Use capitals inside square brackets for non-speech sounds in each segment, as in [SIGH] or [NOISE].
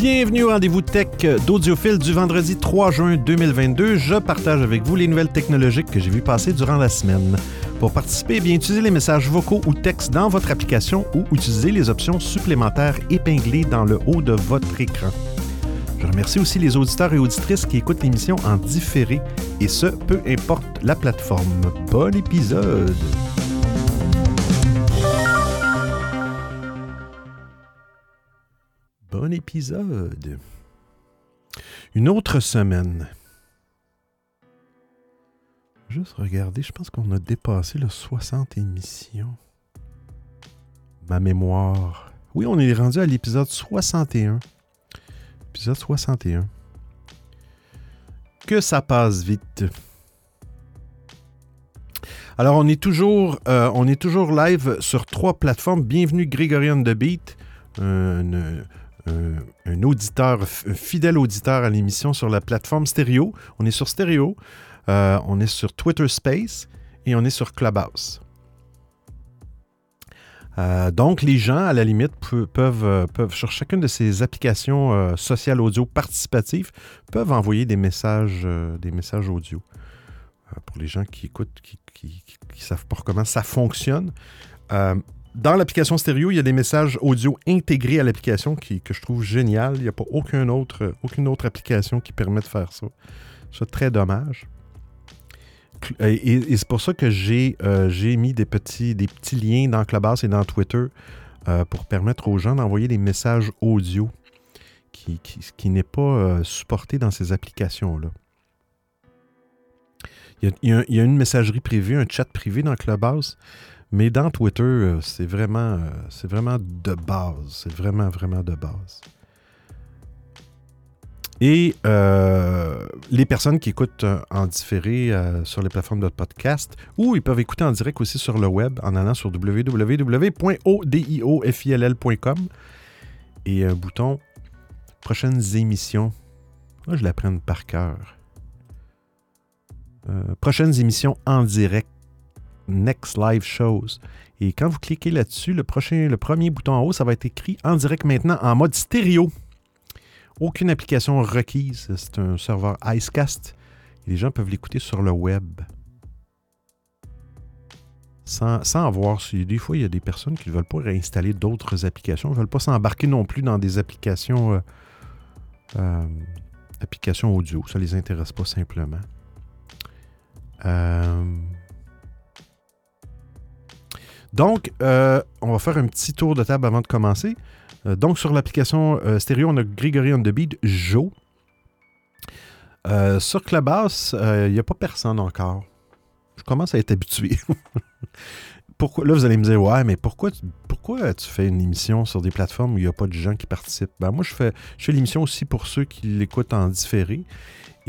Bienvenue au rendez-vous tech d'Audiophile du vendredi 3 juin 2022. Je partage avec vous les nouvelles technologiques que j'ai vues passer durant la semaine. Pour participer, bien utilisez les messages vocaux ou textes dans votre application ou utilisez les options supplémentaires épinglées dans le haut de votre écran. Je remercie aussi les auditeurs et auditrices qui écoutent l'émission en différé, et ce, peu importe la plateforme. Bon épisode! Bon épisode. Une autre semaine. Juste regarder, je pense qu'on a dépassé le 60 émissions. Ma mémoire. Oui, on est rendu à l'épisode 61. Épisode 61. Que ça passe vite. Alors, on est toujours, euh, on est toujours live sur trois plateformes. Bienvenue Grégorian The Beat, un, un, auditeur, fidèle auditeur à l'émission sur la plateforme Stereo. On est sur Stereo, euh, on est sur Twitter Space et on est sur Clubhouse. Euh, donc, les gens, à la limite, peuvent, euh, peuvent, sur chacune de ces applications sociales audio participatives, peuvent envoyer des messages, des messages audio. pour les gens qui écoutent, qui ne savent pas comment ça fonctionne, dans l'application stéréo, il y a des messages audio intégrés à l'application que je trouve génial. Il n'y a pas aucun autre, aucune autre application qui permet de faire ça. C'est très dommage. Et, c'est pour ça que j'ai euh, mis des petits, des petits liens dans Clubhouse et dans Twitter euh, pour permettre aux gens d'envoyer des messages audio qui, qui, n'est pas euh, supporté dans ces applications-là. Il, il y, a, une messagerie privée, un chat privé dans Clubhouse, mais dans Twitter, euh, c'est vraiment, euh, c'est vraiment de base. C'est vraiment, vraiment de base. Et euh, les personnes qui écoutent en différé sur les plateformes de podcast, ou ils peuvent écouter en direct aussi sur le web en allant sur www.odiofill.com et un bouton prochaines émissions. Je la prenne par cœur. prochaines émissions en direct Next Live Shows. Et quand vous cliquez là-dessus, le, le premier bouton en haut, ça va être écrit en direct maintenant en mode stéréo. Aucune application requise. C'est un serveur Icecast. les gens peuvent l'écouter sur le web. Sans, sans avoir. Des fois, il y a des personnes qui ne veulent pas réinstaller d'autres applications. Ils ne veulent pas s'embarquer non plus dans des applications, euh, euh, applications audio. Ça ne les intéresse pas simplement. Euh, donc, euh, on va faire un petit tour de table avant de commencer. Euh, donc, sur l'application euh, stéréo, on a Gregory on the Beat, Joe. sur Clubhouse, il n'y a pas personne encore. Je commence à être habitué. [LAUGHS] pourquoi, là, vous allez me dire, ouais, mais pourquoi, pourquoi tu fais une émission sur des plateformes où il n'y a pas de gens qui participent? Ben, moi, je je fais l'émission aussi pour ceux qui l'écoutent en différé.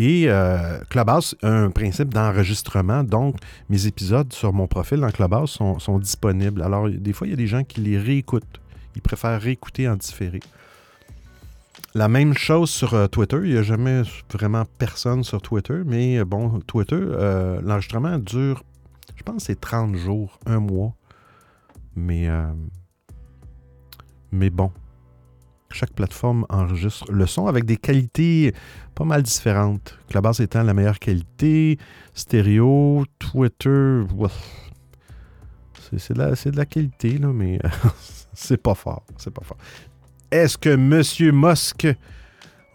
Et euh, Clubhouse a un principe d'enregistrement, donc mes épisodes sur mon profil dans Clubhouse sont, disponibles. Alors, des fois, il y a des gens qui les réécoutent. Ils préfèrent réécouter en différé. La même chose sur euh, Twitter. Il n'y a jamais vraiment personne sur Twitter, mais euh, bon, Twitter, l'enregistrement dure, je pense, c'est 30 jours, un mois. Mais, mais bon, chaque plateforme enregistre le son avec des qualités pas mal différentes. Clubhouse étant la meilleure qualité, stéréo, Twitter, c'est de, la qualité, là, mais [LAUGHS] c'est pas fort. C'est pas fort. Est-ce que M. Musk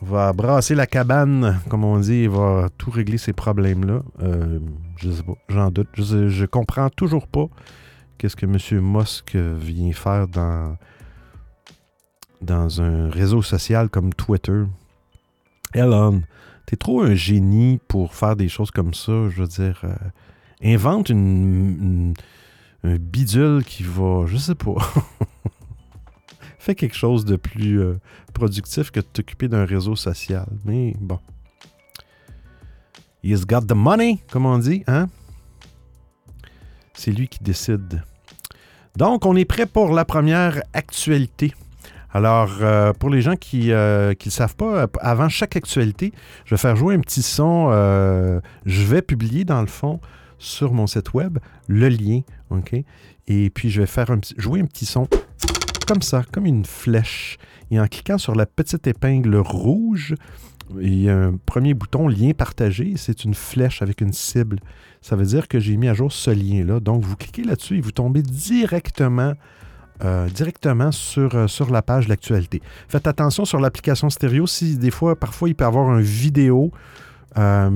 va brasser la cabane, comme on dit, et va tout régler ces problèmes-là? Euh, je sais pas, j'en doute. Je, je comprends toujours pas qu'est-ce que M. Musk vient faire dans dans un réseau social comme Twitter. Elon, t'es trop un génie pour faire des choses comme ça. Je veux dire, euh, invente une, un bidule qui va, je sais pas, [LAUGHS] fais quelque chose de plus euh, productif que de t'occuper d'un réseau social. Mais bon. He's got the money, comme on dit, hein? C'est lui qui décide. Donc, on est prêt pour la première actualité. Alors, euh, pour les gens qui ne euh, le savent pas, euh, avant chaque actualité, je vais faire jouer un petit son. je vais publier, dans le fond, sur mon site web, le lien. OK? Et puis, je vais faire jouer un petit son comme ça, comme une flèche. Et en cliquant sur la petite épingle rouge, il y a un premier bouton lien partagé. C'est une flèche avec une cible. Ça veut dire que j'ai mis à jour ce lien-là. Donc, vous cliquez là-dessus et vous tombez directement euh, directement sur, euh, sur la page l'actualité. Faites attention sur l'application stéréo, si des fois, parfois, il peut y avoir une vidéo euh,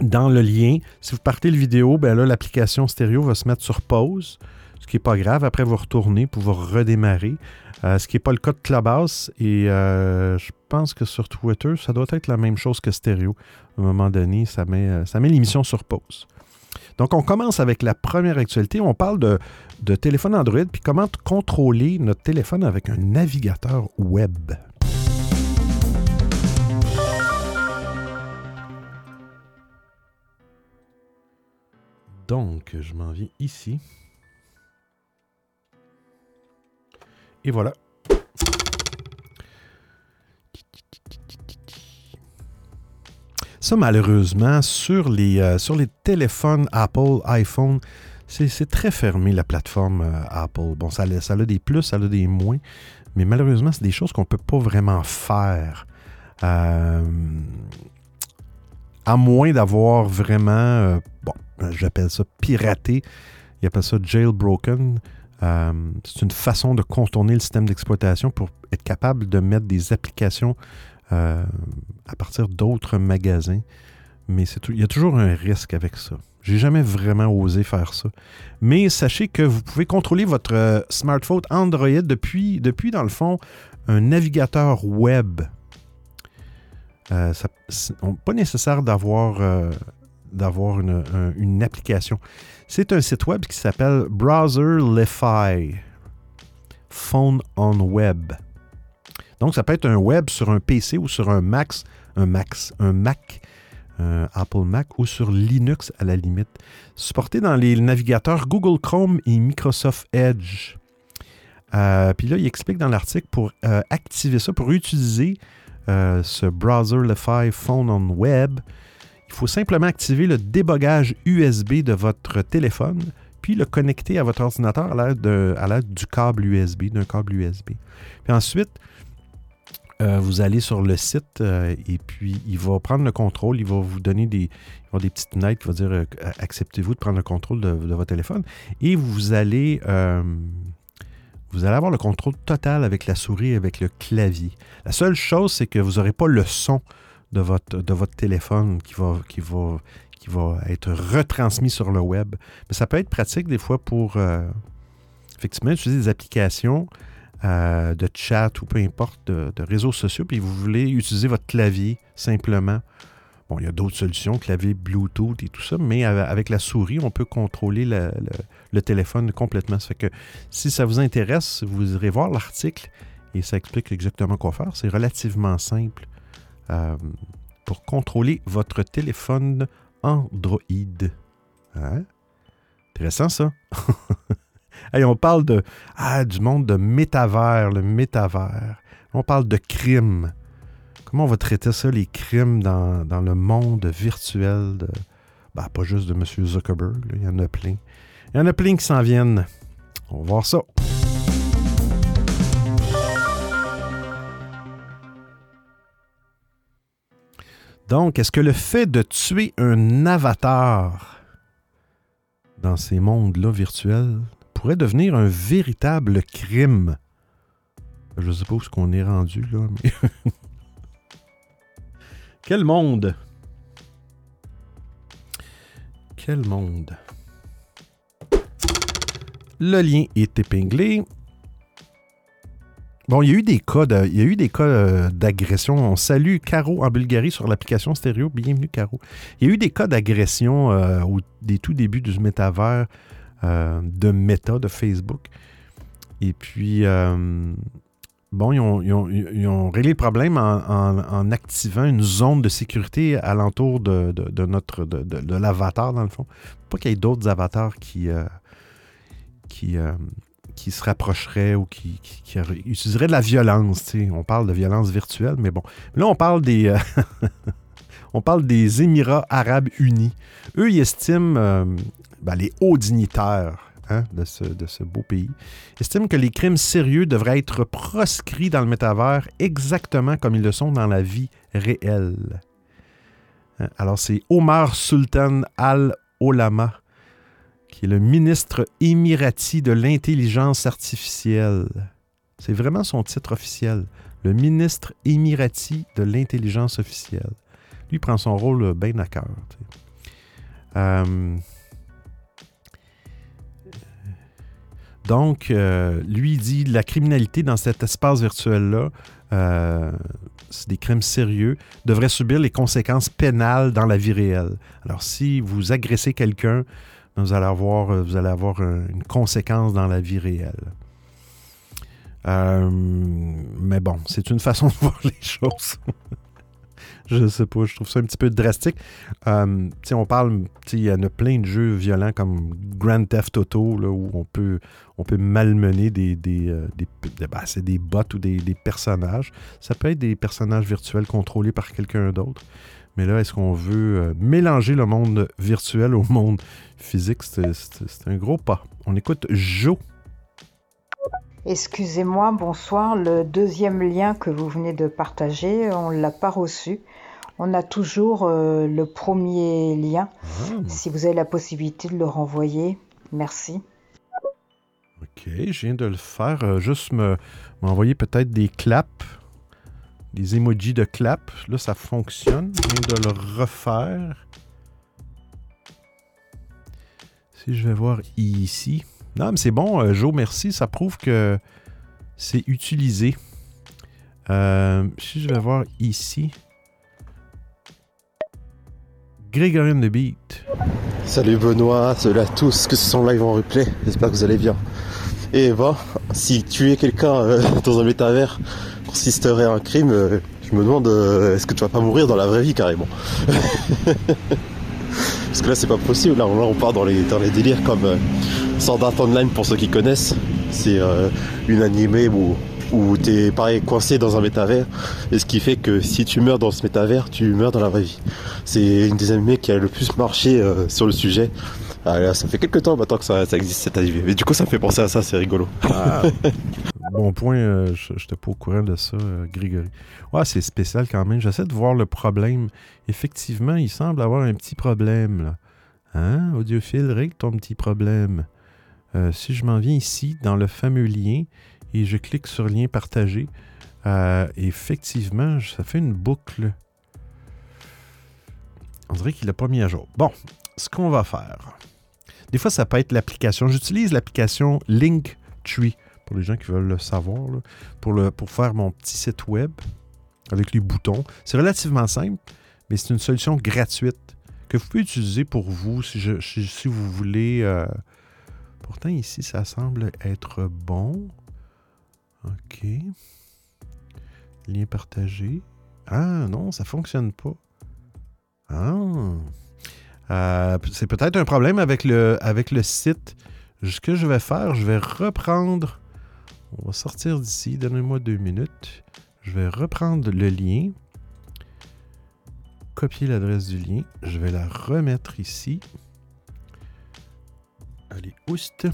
dans le lien. Si vous partez le vidéo, ben là, l'application stéréo va se mettre sur pause, ce qui n'est pas grave. Après, vous retournez pour vous redémarrer. ce qui n'est pas le cas de Clubhouse. Et je pense que sur Twitter, ça doit être la même chose que stéréo. À un moment donné, ça met, ça met l'émission sur pause. Donc, on commence avec la première actualité. On parle de, téléphone Android, puis comment contrôler notre téléphone avec un navigateur web? Donc, je m'en viens ici. Et voilà. Ça, malheureusement, sur les, euh, sur les téléphones Apple, iPhone, c'est très fermé, la plateforme euh, Apple. Bon, ça, a des plus, ça a des moins, mais malheureusement, c'est des choses qu'on ne peut pas vraiment faire. Euh, à moins d'avoir vraiment, bon, j'appelle ça piraté, ils appellent ça jailbroken. c'est une façon de contourner le système d'exploitation pour être capable de mettre des applications euh, à partir d'autres magasins. Mais il y a toujours un risque avec ça. J'ai jamais vraiment osé faire ça. Mais sachez que vous pouvez contrôler votre euh, smartphone Android depuis, depuis dans le fond, un navigateur web. Euh, pas nécessaire d'avoir d'avoir une, application. C'est un site web qui s'appelle Browserify. Phone on Web. Donc, ça peut être un web sur un PC ou sur un Mac, un Mac, un Mac, Apple Mac ou sur Linux à la limite. Supporté dans les navigateurs Google Chrome et Microsoft Edge. Euh, puis là, il explique dans l'article pour euh, activer ça, pour utiliser euh, ce browser Li-Fi Phone on Web, il faut simplement activer le débogage USB de votre téléphone, puis le connecter à votre ordinateur à l'aide du câble USB, d'un câble USB. Puis ensuite, euh, vous allez sur le site euh, et puis il va prendre le contrôle, il va vous donner des, des petites notes qui vont dire euh, acceptez-vous de prendre le contrôle de, votre téléphone et vous allez, vous allez avoir le contrôle total avec la souris et avec le clavier. La seule chose, c'est que vous n'aurez pas le son de votre, de votre téléphone qui va, qui, va, qui va être retransmis sur le web. Mais ça peut être pratique des fois pour effectivement utiliser des applications euh, de chat ou peu importe, de, réseaux sociaux, puis vous voulez utiliser votre clavier simplement. Bon, il y a d'autres solutions, clavier Bluetooth et tout ça, mais avec la souris, on peut contrôler le, téléphone complètement. Ça fait que si ça vous intéresse, vous irez voir l'article et ça explique exactement quoi faire. C'est relativement simple euh, pour contrôler votre téléphone Android. Hein? Intéressant ça? [LAUGHS] on parle de, ah, du monde de métavers, le métavers. On parle de crimes. Comment on va traiter ça, les crimes dans, le monde virtuel de. Ben, pas juste de M. Zuckerberg, il y en a plein. Il y en a plein qui s'en viennent. On va voir ça. Donc, est-ce que le fait de tuer un avatar dans ces mondes-là virtuels pourrait devenir un véritable crime. Je ne sais pas où ce qu'on est rendu là, [LAUGHS] mais. Quel monde! Quel monde! Le lien est épinglé. Bon, il y a eu des cas il y a eu des cas euh, d'agression. On salue Caro en Bulgarie sur l'application stéréo. Bienvenue Caro. Il y a eu des cas d'agression euh, au des tout débuts du métavers de Meta, de Facebook. Et puis, euh, bon, ils ont, réglé le problème en, activant une zone de sécurité alentour de, de, notre de, l'avatar, dans le fond. Pas qu'il y ait d'autres avatars qui, euh, qui, qui se rapprocheraient ou qui, utiliseraient de la violence. On parle de violence virtuelle, mais bon. Là, on parle des. [LAUGHS] on parle des Émirats arabes unis. Eux, ils estiment ben, les hauts dignitaires hein, de, ce, beau pays, estime que les crimes sérieux devraient être proscrits dans le métavers exactement comme ils le sont dans la vie réelle. Hein, alors, c'est Omar Sultan Al-Olama, qui est le ministre émirati de l'intelligence artificielle. C'est vraiment son titre officiel. Le ministre émirati de l'intelligence officielle. Lui prend son rôle bien à cœur. Euh, donc, euh, lui dit la criminalité dans cet espace virtuel-là, euh, c'est des crimes sérieux, devrait subir les conséquences pénales dans la vie réelle. Alors, si vous agressez quelqu'un, vous allez avoir, vous allez avoir une conséquence dans la vie réelle. mais bon, c'est une façon [LAUGHS] de voir les choses. Je sais pas, je trouve ça un petit peu drastique. Euh, on parle, il y en a plein de jeux violents comme Grand Theft Auto, où on peut, on peut malmener des, des, euh, ben, c'est des bots ou des, personnages. Ça peut être des personnages virtuels contrôlés par quelqu'un d'autre. Mais là, est-ce qu'on veut euh, mélanger le monde virtuel au monde physique? C'est un gros pas. On écoute Joe. Excusez-moi, bonsoir. Le deuxième lien que vous venez de partager, on ne l'a pas reçu. On a toujours euh, le premier lien. Ah. Si vous avez la possibilité de le renvoyer, merci. Ok, je viens de le faire. Euh, juste m'envoyer peut-être des claps, des emojis de clap. Là, ça fonctionne. Je viens de le refaire. Si je vais voir ici. Non, mais c'est bon, euh, Joe, merci. Ça prouve que c'est utilisé. si je vais voir ici. Grégorien de Beat. Salut Benoît, salut à tous, que ce sont live en replay, j'espère que vous allez bien. Et bah, si tuer quelqu'un euh, [LAUGHS] dans un métavers consisterait à un crime, euh, je me demande euh, est-ce que tu vas pas mourir dans la vraie vie carrément [LAUGHS] Parce que là c'est pas possible, là on, part dans les, dans les délires comme Sword Art Online pour ceux qui connaissent. C'est une animée où où tu es pareil coincé dans un métavers et ce qui fait que si tu meurs dans ce métavers tu meurs dans la vraie vie. C'est une des animés qui a le plus marché euh, sur le sujet. Ah, ça fait quelques temps maintenant que ça, existe cette animé. Mais du coup ça me fait penser à ça c'est rigolo. Ah. [LAUGHS] bon point euh, je n'étais pas au courant de ça euh, Grégory. Ouais c'est spécial quand même. J'essaie de voir le problème. Effectivement il semble avoir un petit problème là. Hein? Audiophile règle ton petit problème. Si je m'en viens ici dans le fameux lien et je clique sur lien partagé. Euh, effectivement, ça fait une boucle. On dirait qu'il n'a pas mis à jour. Bon, ce qu'on va faire. Des fois, ça peut être l'application. J'utilise l'application Linktree pour les gens qui veulent le savoir, pour, faire mon petit site web avec les boutons. C'est relativement simple, mais c'est une solution gratuite que vous pouvez utiliser pour vous si vous voulez. Euh, pourtant, ici, ça semble être bon. OK. Lien partagé. Ah non, ça fonctionne pas. Ah. Euh, c'est peut-être un problème avec le, avec le site. Ce que je vais faire, je vais reprendre. On va sortir d'ici. Donnez-moi deux minutes. Je vais reprendre le lien. Copier l'adresse du lien. Je vais la remettre ici. Allez, oust.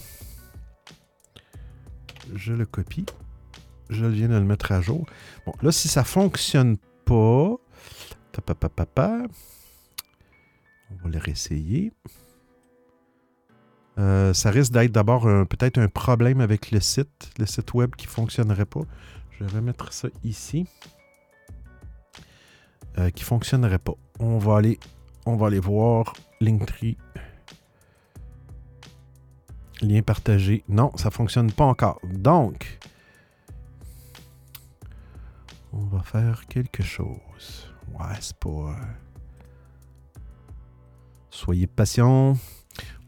Je le copie je viens de le mettre à jour. Bon, là, si ça ne fonctionne pas, on va le réessayer. Euh, ça risque d'être d'abord peut-être un problème avec le site, le site web qui ne fonctionnerait pas. Je vais remettre ça ici. Euh, qui ne fonctionnerait pas. On va aller, on va aller voir Linktree. Lien partagé. Non, ça ne fonctionne pas encore. Donc, on va faire quelque chose. Ouais, c'est pas. Euh, soyez patient.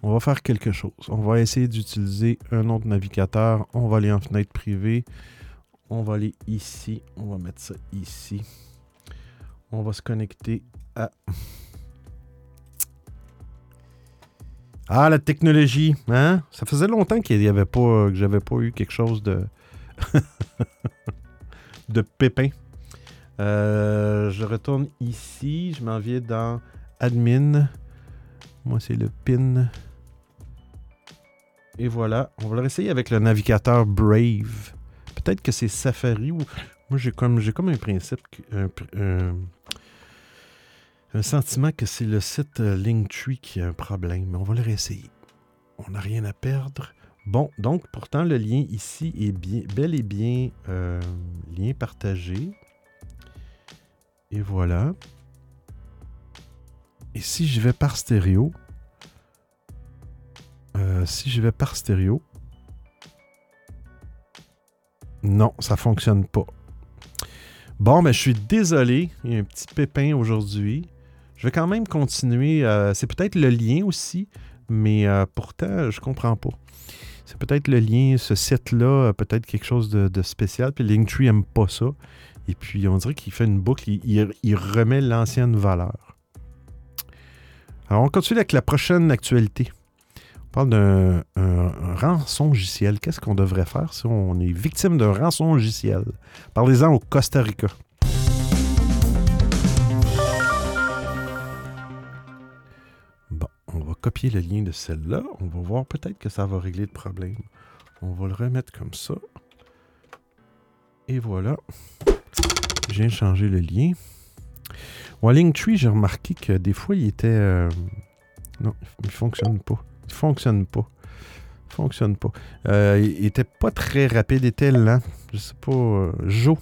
On va faire quelque chose. On va essayer d'utiliser un autre navigateur. On va aller en fenêtre privée. On va aller ici. On va mettre ça ici. On va se connecter à. Ah, la technologie, hein? Ça faisait longtemps qu'il y avait pas, que j'avais pas eu quelque chose de. [LAUGHS] de pépin. Euh, je retourne ici. Je m'en viens dans Admin. Moi, c'est le pin. Et voilà. On va le réessayer avec le navigateur Brave. Peut-être que c'est Safari ou. Moi, j'ai comme, j'ai comme un principe. Un, un, sentiment que c'est le site euh, Linktree qui a un problème. Mais on va le réessayer. On n'a rien à perdre. Bon, donc pourtant, le lien ici est bien, bel et bien euh, lien partagé. Et voilà. Et si je vais par stéréo, euh, si je vais par stéréo, non, ça fonctionne pas. Bon, mais je suis désolé, il y a un petit pépin aujourd'hui. Je vais quand même continuer. Euh, c'est peut-être le lien aussi, mais pourtant, je comprends pas. C'est peut-être le lien, ce site-là, peut-être quelque chose de, spécial. Puis Linktree n'aime pas ça. Et puis, on dirait qu'il fait une boucle, il remet l'ancienne valeur. Alors, on continue avec la prochaine actualité. On parle d'un rançon logiciel. Qu'est-ce qu'on devrait faire si on est victime d'un rançon logiciel? Parlez-en au Costa Rica. Copier le lien de celle-là. On va voir peut-être que ça va régler le problème. On va le remettre comme ça. Et voilà. De changer le lien. Linktree, j'ai remarqué que des fois, il était. Euh, non, il fonctionne pas. Il fonctionne pas. Il fonctionne pas. Euh, il était pas très rapide, il était lent. Je sais pas. Euh, jo.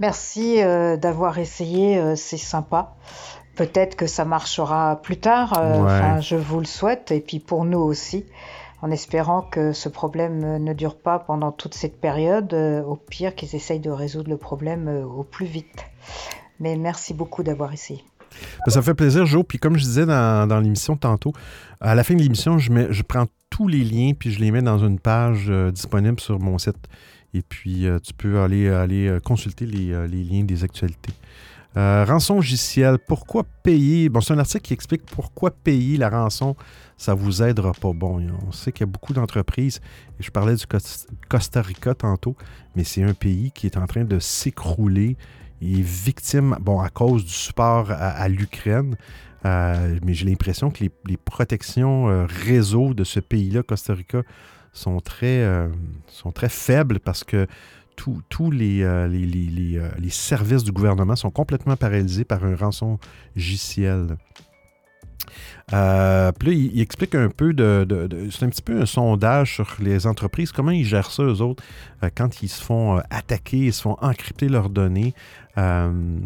Merci d'avoir essayé, c'est sympa. Peut-être que ça marchera plus tard. Enfin, je vous le souhaite. Et puis pour nous aussi en espérant que ce problème ne dure pas pendant toute cette période. au pire, qu'ils essayent de résoudre le problème au plus vite. Mais merci beaucoup d'avoir essayé. Ben, ça me fait plaisir, Joe. Puis comme je disais dans, l'émission tantôt, à la fin de l'émission, je, je prends tous les liens puis je les mets dans une page euh, disponible sur mon site. Et puis, euh, tu peux aller, aller euh, consulter les, liens des actualités. Rançon logiciel, pourquoi payer? Bon, c'est un article qui explique pourquoi payer la rançon, ça vous aidera pas. Bon, on sait qu'il y a beaucoup d'entreprises, je parlais du Costa Rica tantôt, mais c'est un pays qui est en train de s'écrouler il est victime, bon, à cause du support à, l'Ukraine. Euh, mais j'ai l'impression que les, protections euh, réseau de ce pays-là, Costa Rica, sont très, euh, sont très faibles parce que tous les, les, services du gouvernement sont complètement paralysés par un rançon JCL. Euh, puis là, il, explique un peu de. c'est un petit peu un sondage sur les entreprises, comment ils gèrent ça, eux autres, euh, quand ils se font euh, attaquer, ils se font encrypter leurs données. ce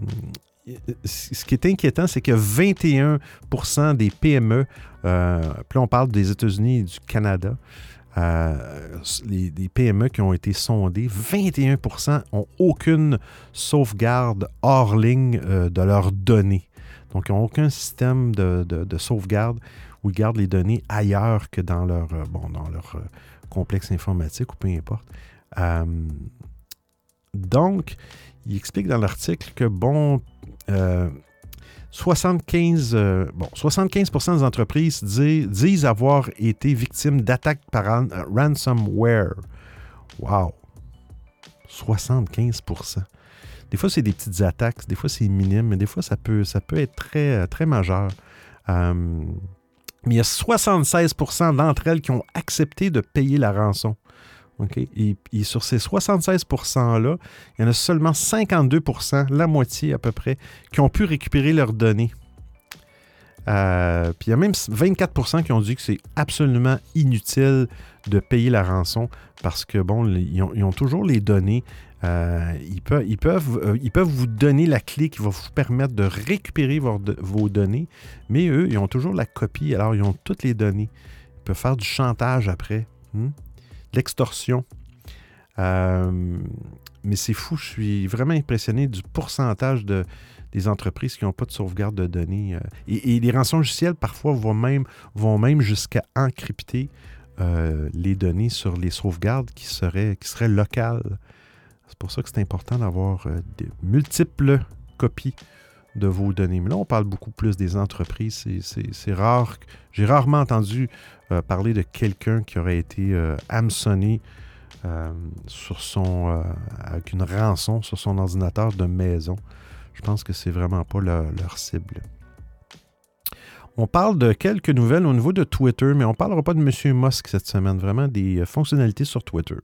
qui est inquiétant, c'est que 21% des PME, puis là, on parle des États-Unis et du Canada, les, les, PME qui ont été sondées, 21% ont aucune sauvegarde hors ligne de leurs données. Donc, ils n'ont aucun système de, sauvegarde où ils gardent les données ailleurs que dans leur, euh, bon, dans leur euh, complexe informatique ou peu importe. Euh, donc, il explique dans l'article que, bon, 75, bon, 75 des entreprises disent avoir été victimes d'attaques par ransomware. Wow! 75% des fois, c'est des petites attaques, des fois, c'est minime, mais des fois, ça peut, ça peut être très, euh, très majeur. Euh, mais il y a 76% d'entre elles qui ont accepté de payer la rançon. Et, sur ces 76 %-là, il y en a seulement 52% la moitié à peu près, qui ont pu récupérer leurs données. Euh, puis il y a même 24% qui ont dit que c'est absolument inutile de payer la rançon parce que, bon, ils ont toujours les données euh, ils, peuvent, ils, peuvent, euh, ils peuvent vous donner la clé qui va vous permettre de récupérer vos, données, mais eux, ils ont toujours la copie, alors ils ont toutes les données. Ils peuvent faire du chantage après, hmm? L'extorsion. Euh, mais c'est fou, je suis vraiment impressionné du pourcentage de, des entreprises qui n'ont pas de sauvegarde de données. Et, les rançons logicielles, parfois, vont même, vont même jusqu'à encrypter les données sur les sauvegardes qui seraient, qui seraient locales. C'est pour ça que c'est important d'avoir euh, de multiples copies de vos données. Mais là, on parle beaucoup plus des entreprises. C'est rare. J'ai rarement entendu euh, parler de quelqu'un qui aurait été euh, hameçonné sur son, avec une rançon sur son ordinateur de maison. Je pense que c'est vraiment pas leur cible. On parle de quelques nouvelles au niveau de Twitter, mais on ne parlera pas de M. Musk cette semaine, vraiment des euh, fonctionnalités sur Twitter.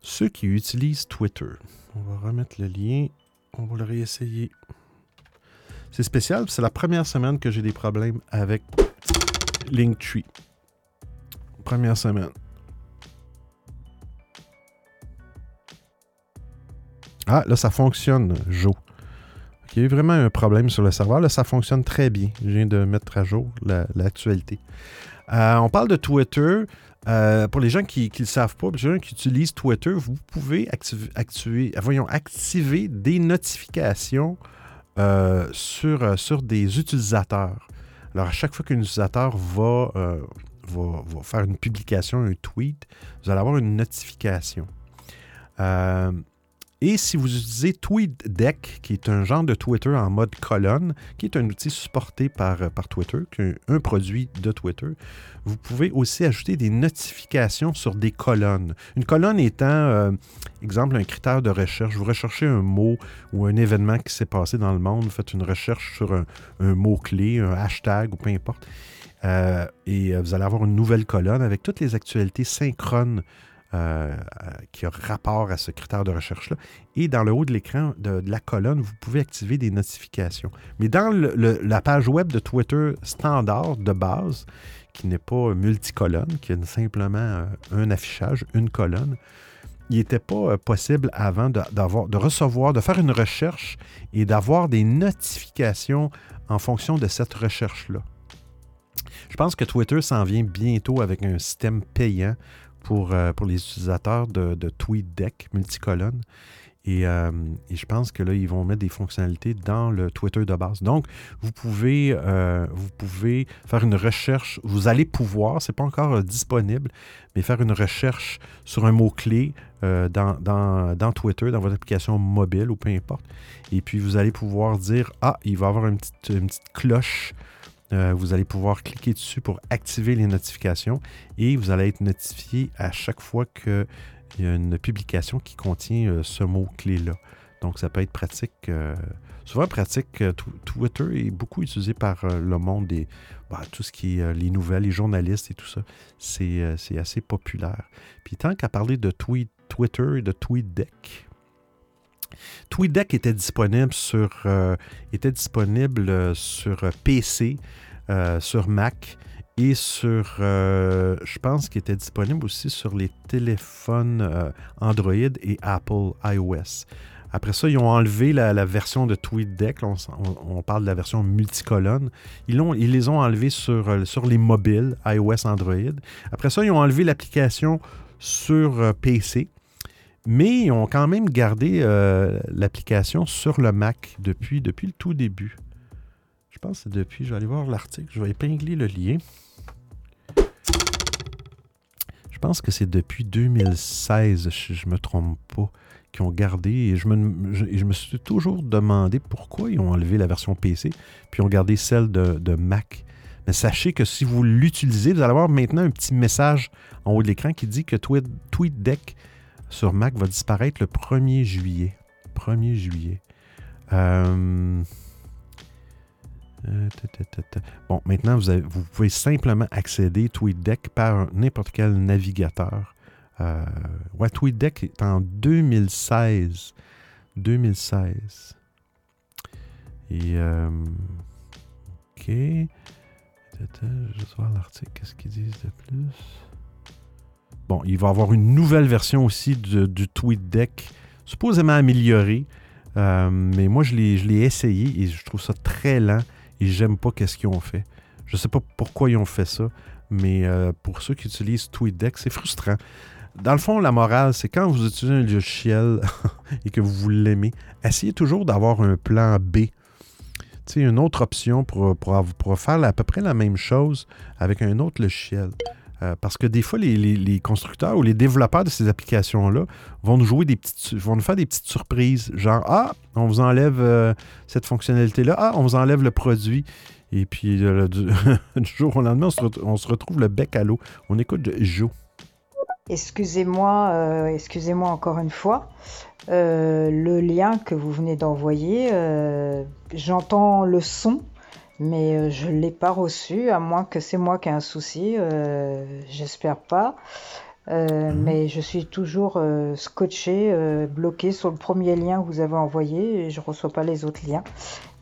Ceux qui utilisent Twitter, on va remettre le lien, on va le réessayer. C'est spécial, c'est la première semaine que j'ai des problèmes avec Linktree. Première semaine. Ah, là, ça fonctionne, Joe. Il y a eu vraiment un problème sur le serveur. Là, ça fonctionne très bien. Je viens de mettre à jour l'actualité. Euh, on parle de Twitter. Euh, pour les gens qui ne le savent pas, les gens qui utilisent Twitter, vous pouvez activer, activer des notifications euh, sur, euh, des utilisateurs. Alors, à chaque fois qu'un utilisateur euh, va, faire une publication, un tweet, vous allez avoir une notification. Et si vous utilisez TweetDeck, qui est un genre de Twitter en mode colonne, qui est un outil supporté par, euh, par Twitter, qui est un, produit de Twitter, vous pouvez aussi ajouter des notifications sur des colonnes. Une colonne étant, euh, exemple, un critère de recherche. Vous recherchez un mot ou un événement qui s'est passé dans le monde, vous faites une recherche sur un, mot-clé, un hashtag ou peu importe. Euh, et vous allez avoir une nouvelle colonne avec toutes les actualités synchrones euh, qui a rapport à ce critère de recherche-là. Et dans le haut de l'écran de, la colonne, vous pouvez activer des notifications. Mais dans la page web de Twitter standard de base, qui n'est pas multicolonne, qui est simplement euh, un affichage, une colonne, il n'était pas euh, possible avant de, de recevoir, de faire une recherche et d'avoir des notifications en fonction de cette recherche-là. Je pense que Twitter s'en vient bientôt avec un système payant pour, euh, pour les utilisateurs de, de TweetDeck multicolonne. Et, euh, et, je pense que là, ils vont mettre des fonctionnalités dans le Twitter de base. Donc, vous pouvez, euh, vous pouvez faire une recherche. Vous allez pouvoir, ce n'est pas encore disponible, mais faire une recherche sur un mot-clé dans, dans, dans, Twitter, dans votre application mobile ou peu importe. Et puis, vous allez pouvoir dire Ah, il va y avoir une petite, une petite cloche euh, vous allez pouvoir cliquer dessus pour activer les notifications et vous allez être notifié à chaque fois qu'il y a une publication qui contient euh, ce mot-clé-là. Donc, ça peut être pratique. Euh, souvent pratique, Twitter est beaucoup utilisé par le monde des. Bah, tout ce qui est les nouvelles, les journalistes et tout ça. C'est assez populaire. Puis tant qu'à parler de Twitter et de TweetDeck, TweetDeck était disponible sur, euh, était disponible euh, sur PC, euh, sur Mac et sur, je pense qu'il était disponible aussi sur les téléphones Android et Apple iOS. Après ça, ils ont enlevé la, version de TweetDeck. On, on, parle de la version multicolonne. Ils, ils les ont enlevés sur, sur les mobiles, iOS, Android. Après ça, ils ont enlevé l'application sur PC. Mais ils ont quand même gardé euh, l'application sur le Mac depuis, depuis le tout début. Je pense que c'est depuis, je vais aller voir l'article, je vais épingler le lien. Je pense que c'est depuis 2016, si je ne me trompe pas, qu'ils ont gardé. Et je me, je, me, suis toujours demandé pourquoi ils ont enlevé la version PC, puis ont gardé celle de, Mac. Mais sachez que si vous l'utilisez, vous allez avoir maintenant un petit message en haut de l'écran qui dit que TweetDeck sur Mac va disparaître le 1er juillet. 1er juillet. Euh, euh, bon, maintenant, vous, vous, pouvez simplement accéder TweetDeck par n'importe quel navigateur. Euh, ouais, TweetDeck est en 2016. 2016. Et. Euh, ok. Je vais voir l'article. Qu'est-ce qu'ils disent de plus? Bon, il va avoir une nouvelle version aussi du TweetDeck, supposément améliorée. Euh, mais moi, je l'ai essayé et je trouve ça très lent et j'aime pas qu'est-ce qu'ils ont fait. Je sais pas pourquoi ils ont fait ça, mais euh, pour ceux qui utilisent TweetDeck, c'est [LAUGHS] frustrant. Dans le fond, la morale, c'est quand vous utilisez un logiciel [LAUGHS] et que vous l'aimez, essayez toujours d'avoir un plan B. Tu sais, une autre option pour, pour faire à peu près la même chose avec un autre logiciel. Euh, parce que des fois, les, constructeurs ou les développeurs de ces applications-là vont nous jouer des petites, vont faire des petites surprises, genre ah, on vous enlève euh, cette fonctionnalité-là, ah, on vous enlève le produit. Et puis [LAUGHS] du, jour au lendemain, on se, retrouve le bec à l'eau. On écoute Joe. Excusez-moi, euh, excusez-moi encore une fois. Euh, le lien que vous venez d'envoyer, euh, j'entends le son, mais je ne l'ai pas reçu, à moins que c'est moi qui ai un souci. J'espère pas. Mhm. Mais je suis toujours scotché, bloqué sur le premier lien que vous avez envoyé et je ne reçois pas les autres liens.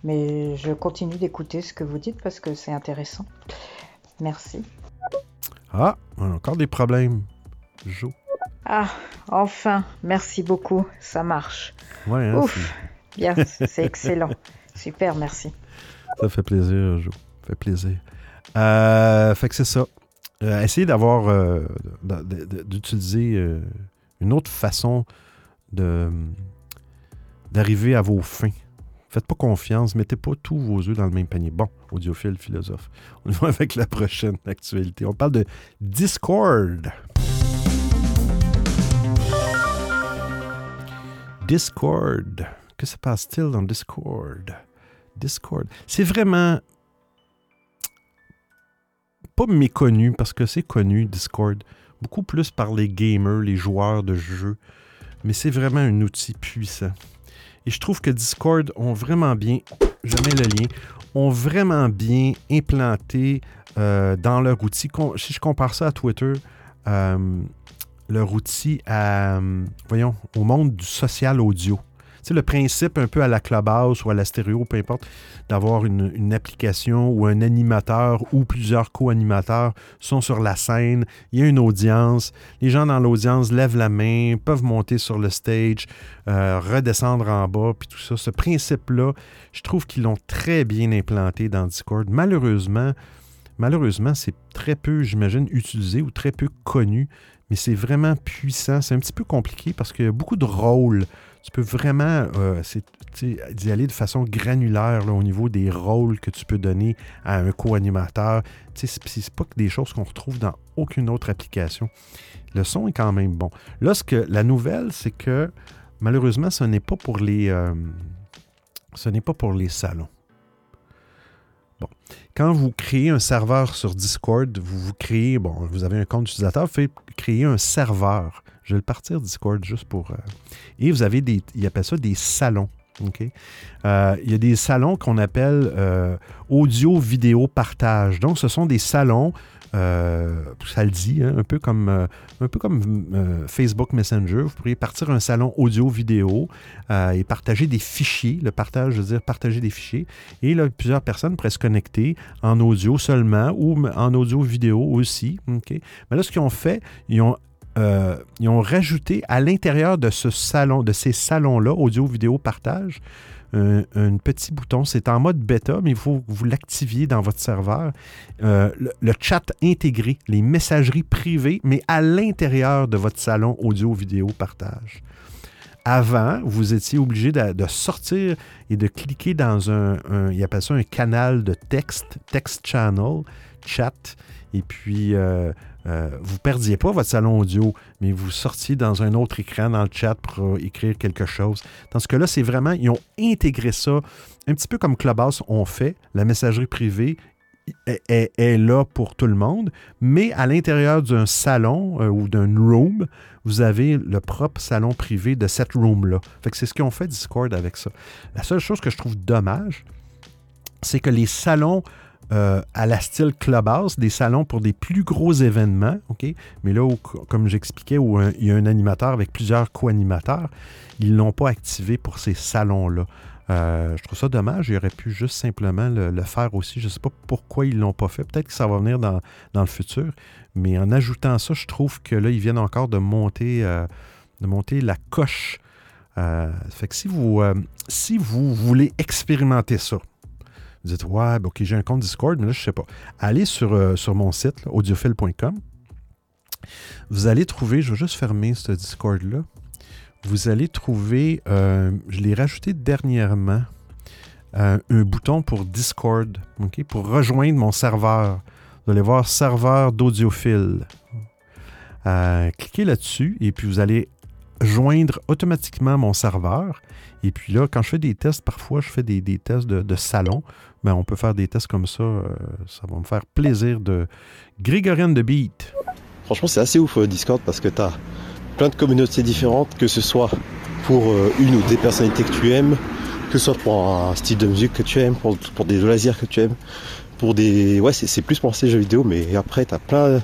Mais je continue d'écouter ce que vous dites parce que c'est intéressant. Merci. Ah, on a encore des problèmes. Jo. Ah, enfin, merci beaucoup, ça marche. Ouais, hein, Ouf, bien, c'est excellent. Super, merci. Ça fait plaisir, Jo. Ça fait plaisir. Euh, fait que c'est ça. Euh, essayez d'avoir, euh, d'utiliser une autre façon de d'arriver à vos fins. Faites pas confiance, mettez pas tous vos œufs dans le même panier. Bon, audiophile, philosophe. On va avec la prochaine actualité. On parle de Discord. Discord. Que se passe-t-il dans Discord? Discord. C'est vraiment pas méconnu parce que c'est connu, Discord. Beaucoup plus par les gamers, les joueurs de jeux. Mais c'est vraiment un outil puissant. Et je trouve que Discord ont vraiment bien, je mets le lien, ont vraiment bien implanté euh, dans leur outil. Si je compare ça à Twitter, euh, leur outil à, voyons, au monde du social audio. C'est le principe un peu à la Clubhouse ou à la stéréo, peu importe, d'avoir une, application ou un animateur ou plusieurs co-animateurs sont sur la scène, il y a une audience, les gens dans l'audience lèvent la main, peuvent monter sur le stage, euh, redescendre en bas, puis tout ça. Ce principe-là, je trouve qu'ils l'ont très bien implanté dans Discord. Malheureusement, malheureusement, c'est très peu, j'imagine, utilisé ou très peu connu mais c'est vraiment puissant. C'est un petit peu compliqué parce qu'il y a beaucoup de rôles. Tu peux vraiment euh, d'y aller de façon granulaire au niveau des rôles que tu peux donner à un co-animateur. C'est pas que des choses qu'on retrouve dans aucune autre application. Le son est quand même bon. Là, la nouvelle, c'est que malheureusement, ce n'est pas pour les. Euh, ce n'est pas pour les salons. Bon. Quand vous créez un serveur sur Discord, vous vous créez, bon, vous avez un compte utilisateur, vous faites créer un serveur. Je vais le partir Discord juste pour. Euh, et vous avez des. Ils appellent ça des salons. OK? Euh, il y a des salons qu'on appelle euh, audio-vidéo partage. Donc, ce sont des salons ça le dit, hein, un peu comme, un peu comme Facebook Messenger. Vous pourriez partir un salon audio-vidéo et partager des fichiers. Le partage, je veux dire partager des fichiers. Et là, plusieurs personnes pourraient se connecter en audio seulement ou en audio-vidéo aussi. Mais là, ce qu'ils ont fait, ils ont ils ont rajouté à l'intérieur de ce salon, de ces salons-là, audio-vidéo partage, un, petit bouton. C'est en mode bêta, mais il faut que vous l'activiez dans votre serveur. Euh, le, chat intégré, les messageries privées, mais à l'intérieur de votre salon audio-vidéo partage. Avant, vous étiez obligé de, sortir et de cliquer dans un, il appelle ça un canal de texte, text channel, chat, et puis euh, euh, vous ne perdiez pas votre salon audio, mais vous sortiez dans un autre écran dans le chat pour écrire quelque chose. Dans ce cas-là, c'est vraiment, ils ont intégré ça, un petit peu comme Clubhouse ont fait, la messagerie privée est, là pour tout le monde, mais à l'intérieur d'un salon euh, ou d'un room, vous avez le propre salon privé de cette room-là. C'est ce qu'ils ont fait Discord avec ça. La seule chose que je trouve dommage, c'est que les salons euh, à la style Clubhouse, des salons pour des plus gros événements? Mais là, comme j'expliquais, où il y a un animateur avec plusieurs co-animateurs, ils ne l'ont pas activé pour ces salons-là. Euh, je trouve ça dommage. Ils auraient pu juste simplement le, faire aussi. Je ne sais pas pourquoi ils ne l'ont pas fait. Peut-être que ça va venir dans, le futur. Mais en ajoutant ça, je trouve que là, ils viennent encore de monter, euh, de monter la coche. fait que si vous voulez expérimenter ça, vous dites, ouais, ben, OK, j'ai un compte Discord, mais là, je ne sais pas. Allez sur, euh, sur mon site, audiophile.com. Vous allez trouver, je vais juste fermer ce Discord-là. Vous allez trouver, euh, je l'ai rajouté dernièrement, euh, un bouton pour Discord, pour rejoindre mon serveur. Vous allez voir serveur d'audiophile. cliquez là-dessus et puis vous allez joindre automatiquement mon serveur. Et puis là, quand je fais des tests, parfois je fais des, tests de, salon. Mais on peut faire des tests comme ça. Euh, ça va me faire plaisir de. Grégorienne de Beat. Franchement, c'est assez ouf Discord parce que tu as plein de communautés différentes, que ce soit pour une ou des personnalités que tu aimes, que ce soit pour un style de musique que tu aimes, pour, pour des loisirs que tu aimes, pour des. Ouais, c'est plus pour ces jeux vidéo, mais après, tu as plein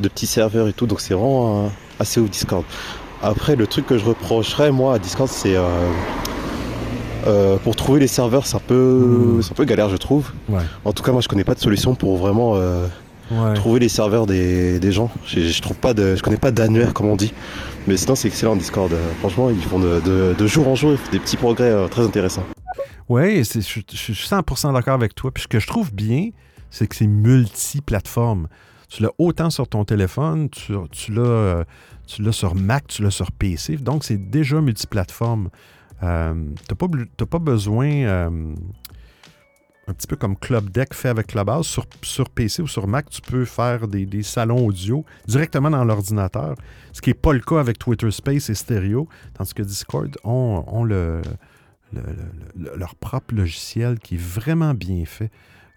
de petits serveurs et tout, donc c'est vraiment assez ouf Discord. Après, le truc que je reprocherais, moi, à Discord, c'est. Euh, euh, pour trouver les serveurs, c'est un peu, hmm. un peu galère, je trouve. En tout cas, moi, je connais pas de solution pour vraiment euh, trouver les serveurs des, gens. Je, trouve pas de, je connais pas d'annuaire, comme on dit. Mais sinon, c'est excellent Discord. Franchement, ils font de, jour en jour des petits progrès très intéressants. Oui, je, suis 100% d'accord avec toi. Puis ce que je trouve bien, c'est que c'est multi-plateforme. Tu l'as autant sur ton téléphone, tu, tu l'as sur Mac, tu l'as sur PC. Donc, c'est déjà multiplateforme. Euh, tu n'as pas, besoin, euh, un petit peu comme Club Deck fait avec Clubhouse, sur, sur PC ou sur Mac, tu peux faire des, salons audio directement dans l'ordinateur, ce qui n'est pas le cas avec Twitter Space et Stereo, tandis que Discord ont, le, leur propre logiciel qui est vraiment bien fait.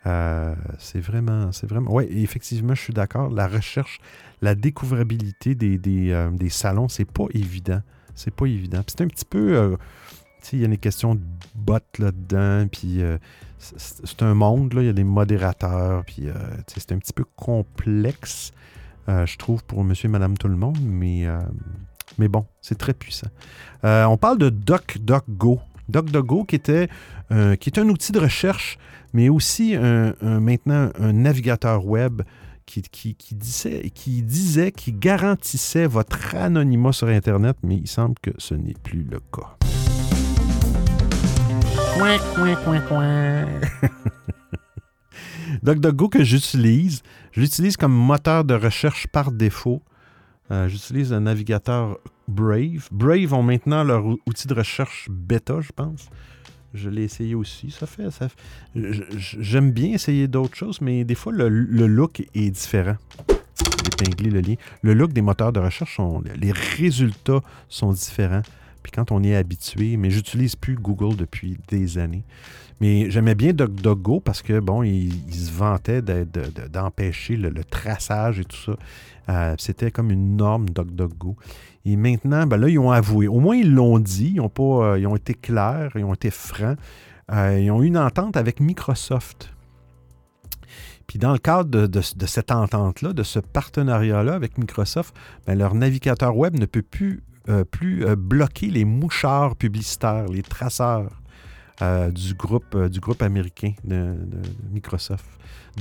Euh, c'est vraiment, c'est vraiment. Oui, effectivement, je suis d'accord. La recherche, la découvrabilité des, des, des salons, c'est pas évident. C'est pas évident. c'est un petit peu. Il y a des questions de bots là-dedans, puis c'est un monde, là, il y a des modérateurs, puis c'est un petit peu complexe, je trouve, pour monsieur et madame tout le monde, mais, mais bon, c'est très puissant. on parle de DuckDuckGo. DuckDuckGo, qui était qui est un outil de recherche mais aussi maintenant un navigateur web qui, disait, qui disait, qui garantissait votre anonymat sur Internet, mais il semble que ce n'est plus le cas. Coin, coin, coin, coin. [LAUGHS] Que j'utilise, je l'utilise comme moteur de recherche par défaut. Euh, j'utilise un navigateur Brave. Brave ont maintenant leur outil de recherche bêta, je pense. Je l'ai essayé aussi. Ça fait. J'aime bien essayer d'autres choses, mais des fois, le, look est différent. Épingler le lien. Le look des moteurs de recherche, sont, les résultats sont différents. Puis quand on est habitué, mais j'utilise plus Google depuis des années. Mais j'aimais bien DuckDuckGo parce que, bon, il, se vantait d'empêcher le, traçage et tout ça. Euh, c'était comme une norme DuckDuckGo. Et maintenant, ben là, ils ont avoué. Au moins, ils l'ont dit. Ils ont, pas, euh, ils ont été clairs, ils ont été francs. Euh, ils ont eu une entente avec Microsoft. Puis dans le cadre de, cette entente-là, de ce partenariat-là avec Microsoft, ben leur navigateur web ne peut plus, euh, plus bloquer les mouchards publicitaires, les traceurs du, groupe, du groupe américain de, Microsoft.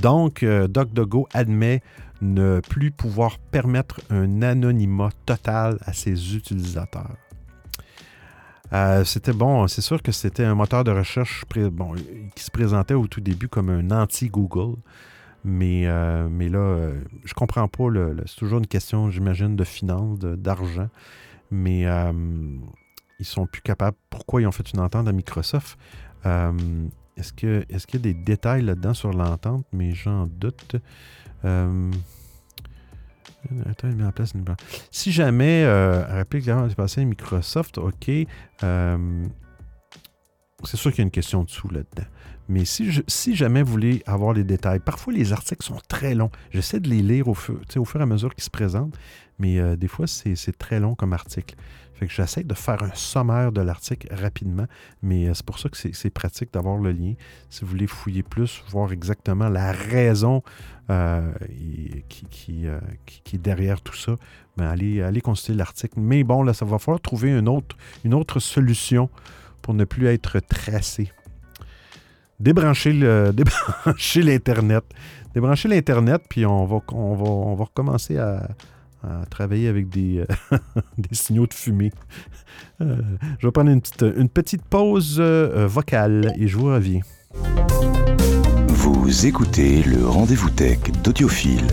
Donc, DuckDuckGo admet ne plus pouvoir permettre un anonymat total à ses utilisateurs. Euh, c'était bon, c'est sûr que c'était un moteur de recherche qui se présentait au tout début comme un anti-Google. Mais, euh, mais là, euh, je comprends pas. c'est toujours une question, j'imagine, de finances, d'argent. Mais ils sont plus capables. Pourquoi ils ont fait une entente à Microsoft? est-ce, que, est-ce qu'il y a des détails là-dedans sur l'entente? Mais j'en doute. Euh, attends, il met en place une... Si jamais, euh, rappelez que c'est passé à Microsoft, OK, euh, c'est sûr qu'il y a une question dessous là-dedans. Mais si, jamais vous voulez avoir les détails, parfois les articles sont très longs. J'essaie de les lire au fur, et à mesure qu'ils se présentent, mais euh, des fois, c'est très long comme article. Fait que j'essaie de faire un sommaire de l'article rapidement, mais euh, c'est pour ça que c'est pratique d'avoir le lien. Si vous voulez fouiller plus, voir exactement la raison euh, qui, est derrière tout ça, ben allez, consulter l'article. Mais bon, là, ça va falloir trouver une autre solution pour ne plus être tracé. [LAUGHS] Débrancher l'Internet. Débrancher l'Internet, puis on va, on, va, on va recommencer à, travailler avec des, [LAUGHS] des signaux de fumée. Euh, je vais prendre une petite, une petite pause euh, vocale et je vous reviens. Vous écoutez le rendez-vous tech d'Audiophile.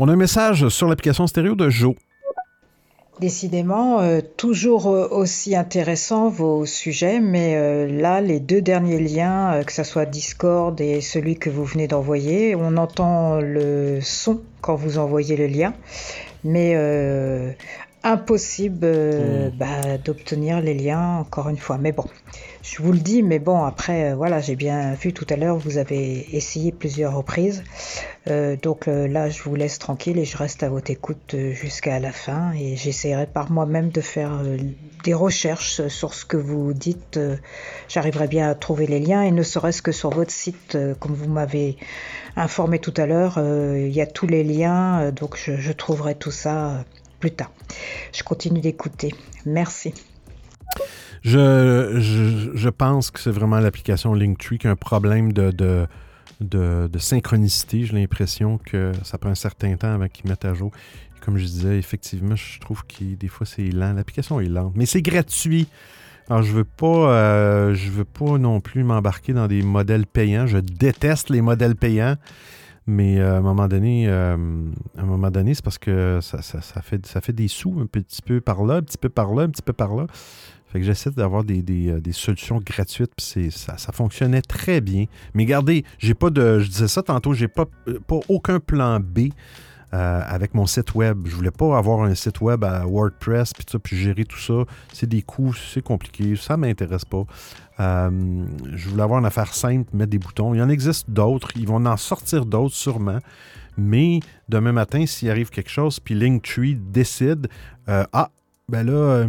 On a un message sur l'application stéréo de Joe. Décidément, euh, toujours euh, aussi intéressant vos sujets, mais euh, là, les deux derniers liens, que ce soit Discord et celui que vous venez d'envoyer, on entend le son quand vous envoyez le lien, mais impossible euh, bah, d'obtenir les liens encore une fois. Mais bon, je vous le dis, mais bon, après, euh, voilà, j'ai bien vu tout à l'heure, vous avez essayé plusieurs reprises. Euh, donc là, je vous laisse tranquille et je reste à votre écoute jusqu'à la fin et j'essaierai par moi-même de faire des recherches sur ce que vous dites. J'arriverai bien à trouver les liens et ne serait-ce que sur votre site, comme vous m'avez informé tout à l'heure, il y a tous les liens, donc je, je trouverai tout ça plus tard. Je continue d'écouter. Merci. Je, je, pense que c'est vraiment l'application Linktree qui a un problème de, de, de, synchronicité. J'ai l'impression que ça prend un certain temps avant qu'ils mettent à jour. comme je disais, effectivement, je trouve que des fois c'est lent. L'application est lente, mais c'est gratuit. Alors, je veux pas, euh, je veux pas non plus m'embarquer dans des modèles payants. Je déteste les modèles payants. Mais euh, à un moment donné, euh, un moment donné, c'est parce que ça, fait, ça fait des sous un petit peu par là, un petit peu par là, un petit peu par là. Fait que j'essaie d'avoir des, euh, solutions gratuites, puis ça, ça fonctionnait très bien. Mais regardez, j'ai pas de. Je disais ça tantôt, j'ai pas, pas aucun plan B. avec mon site web. Je voulais pas avoir un site web à WordPress puis ça, puis gérer tout ça. C'est des coûts, c'est compliqué. Ça m'intéresse pas. Euh, je voulais avoir une affaire simple, mettre des boutons. Il y en existe d'autres. Ils vont en sortir d'autres sûrement. Mais demain matin, s'il arrive quelque chose, puis Linktree décide, euh, ah, ben là, euh,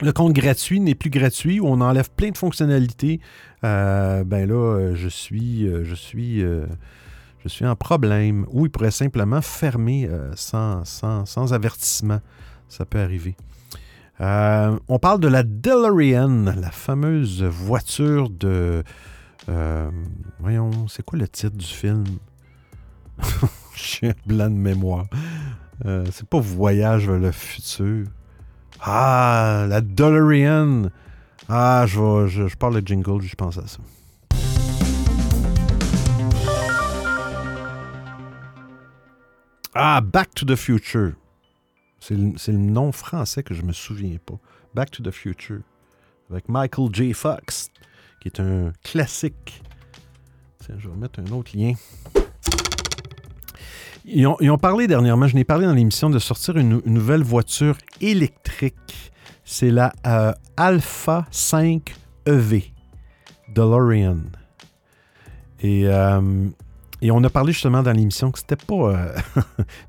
le compte gratuit n'est plus gratuit, on enlève plein de fonctionnalités, ben là, je suis, je suis, je suis en problème. Ou il pourrait simplement fermer sans, sans avertissement. Ça peut arriver. Euh, on parle de la DeLorean, la fameuse voiture de... Euh, voyons, c'est quoi le titre du film? [LAUGHS] J'ai un blanc de mémoire. Euh, c'est pas Voyage vers le futur. Ah, la DeLorean. Ah, je, je, je parle de jingle, je pense à ça. Ah, Back to the Future. C'est le, nom français que je me souviens pas. Back to the Future. Avec Michael J. Fox, qui est un classique. Tiens, je vais mettre un autre lien. Ils ont, parlé dernièrement, je n'ai parlé dans l'émission, de sortir une, nouvelle voiture électrique. C'est la euh, Alpha 5 EV DeLorean. Et euh, et on a parlé justement dans l'émission que c'était pas. Euh, [LAUGHS]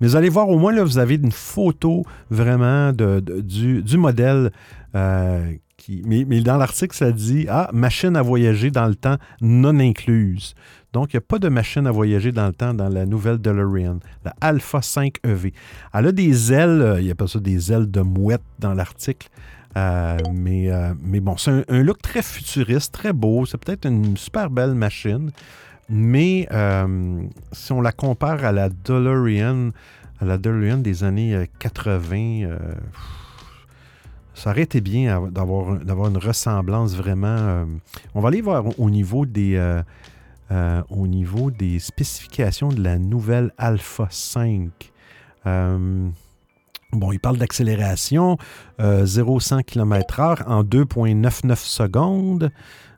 mais vous allez voir, au moins, là, vous avez une photo vraiment de, du, modèle. Euh, qui, mais, dans l'article, ça dit Ah, machine à voyager dans le temps non incluse. Donc, il n'y a pas de machine à voyager dans le temps dans la nouvelle DeLorean, la Alpha 5 EV. Elle a des ailes, euh, il n'y a pas ça des ailes de mouette dans l'article. mais, mais bon, c'est un, look très futuriste, très beau. C'est peut-être une super belle machine. Mais euh, si on la compare à la DeLorean, à la des années 80, euh, euh, ça aurait été bien d'avoir, une ressemblance vraiment. on va aller voir au niveau des. au niveau des spécifications de la nouvelle Alpha 5. Bon, il parle d'accélération, 0-100 km/h en 2,99 secondes.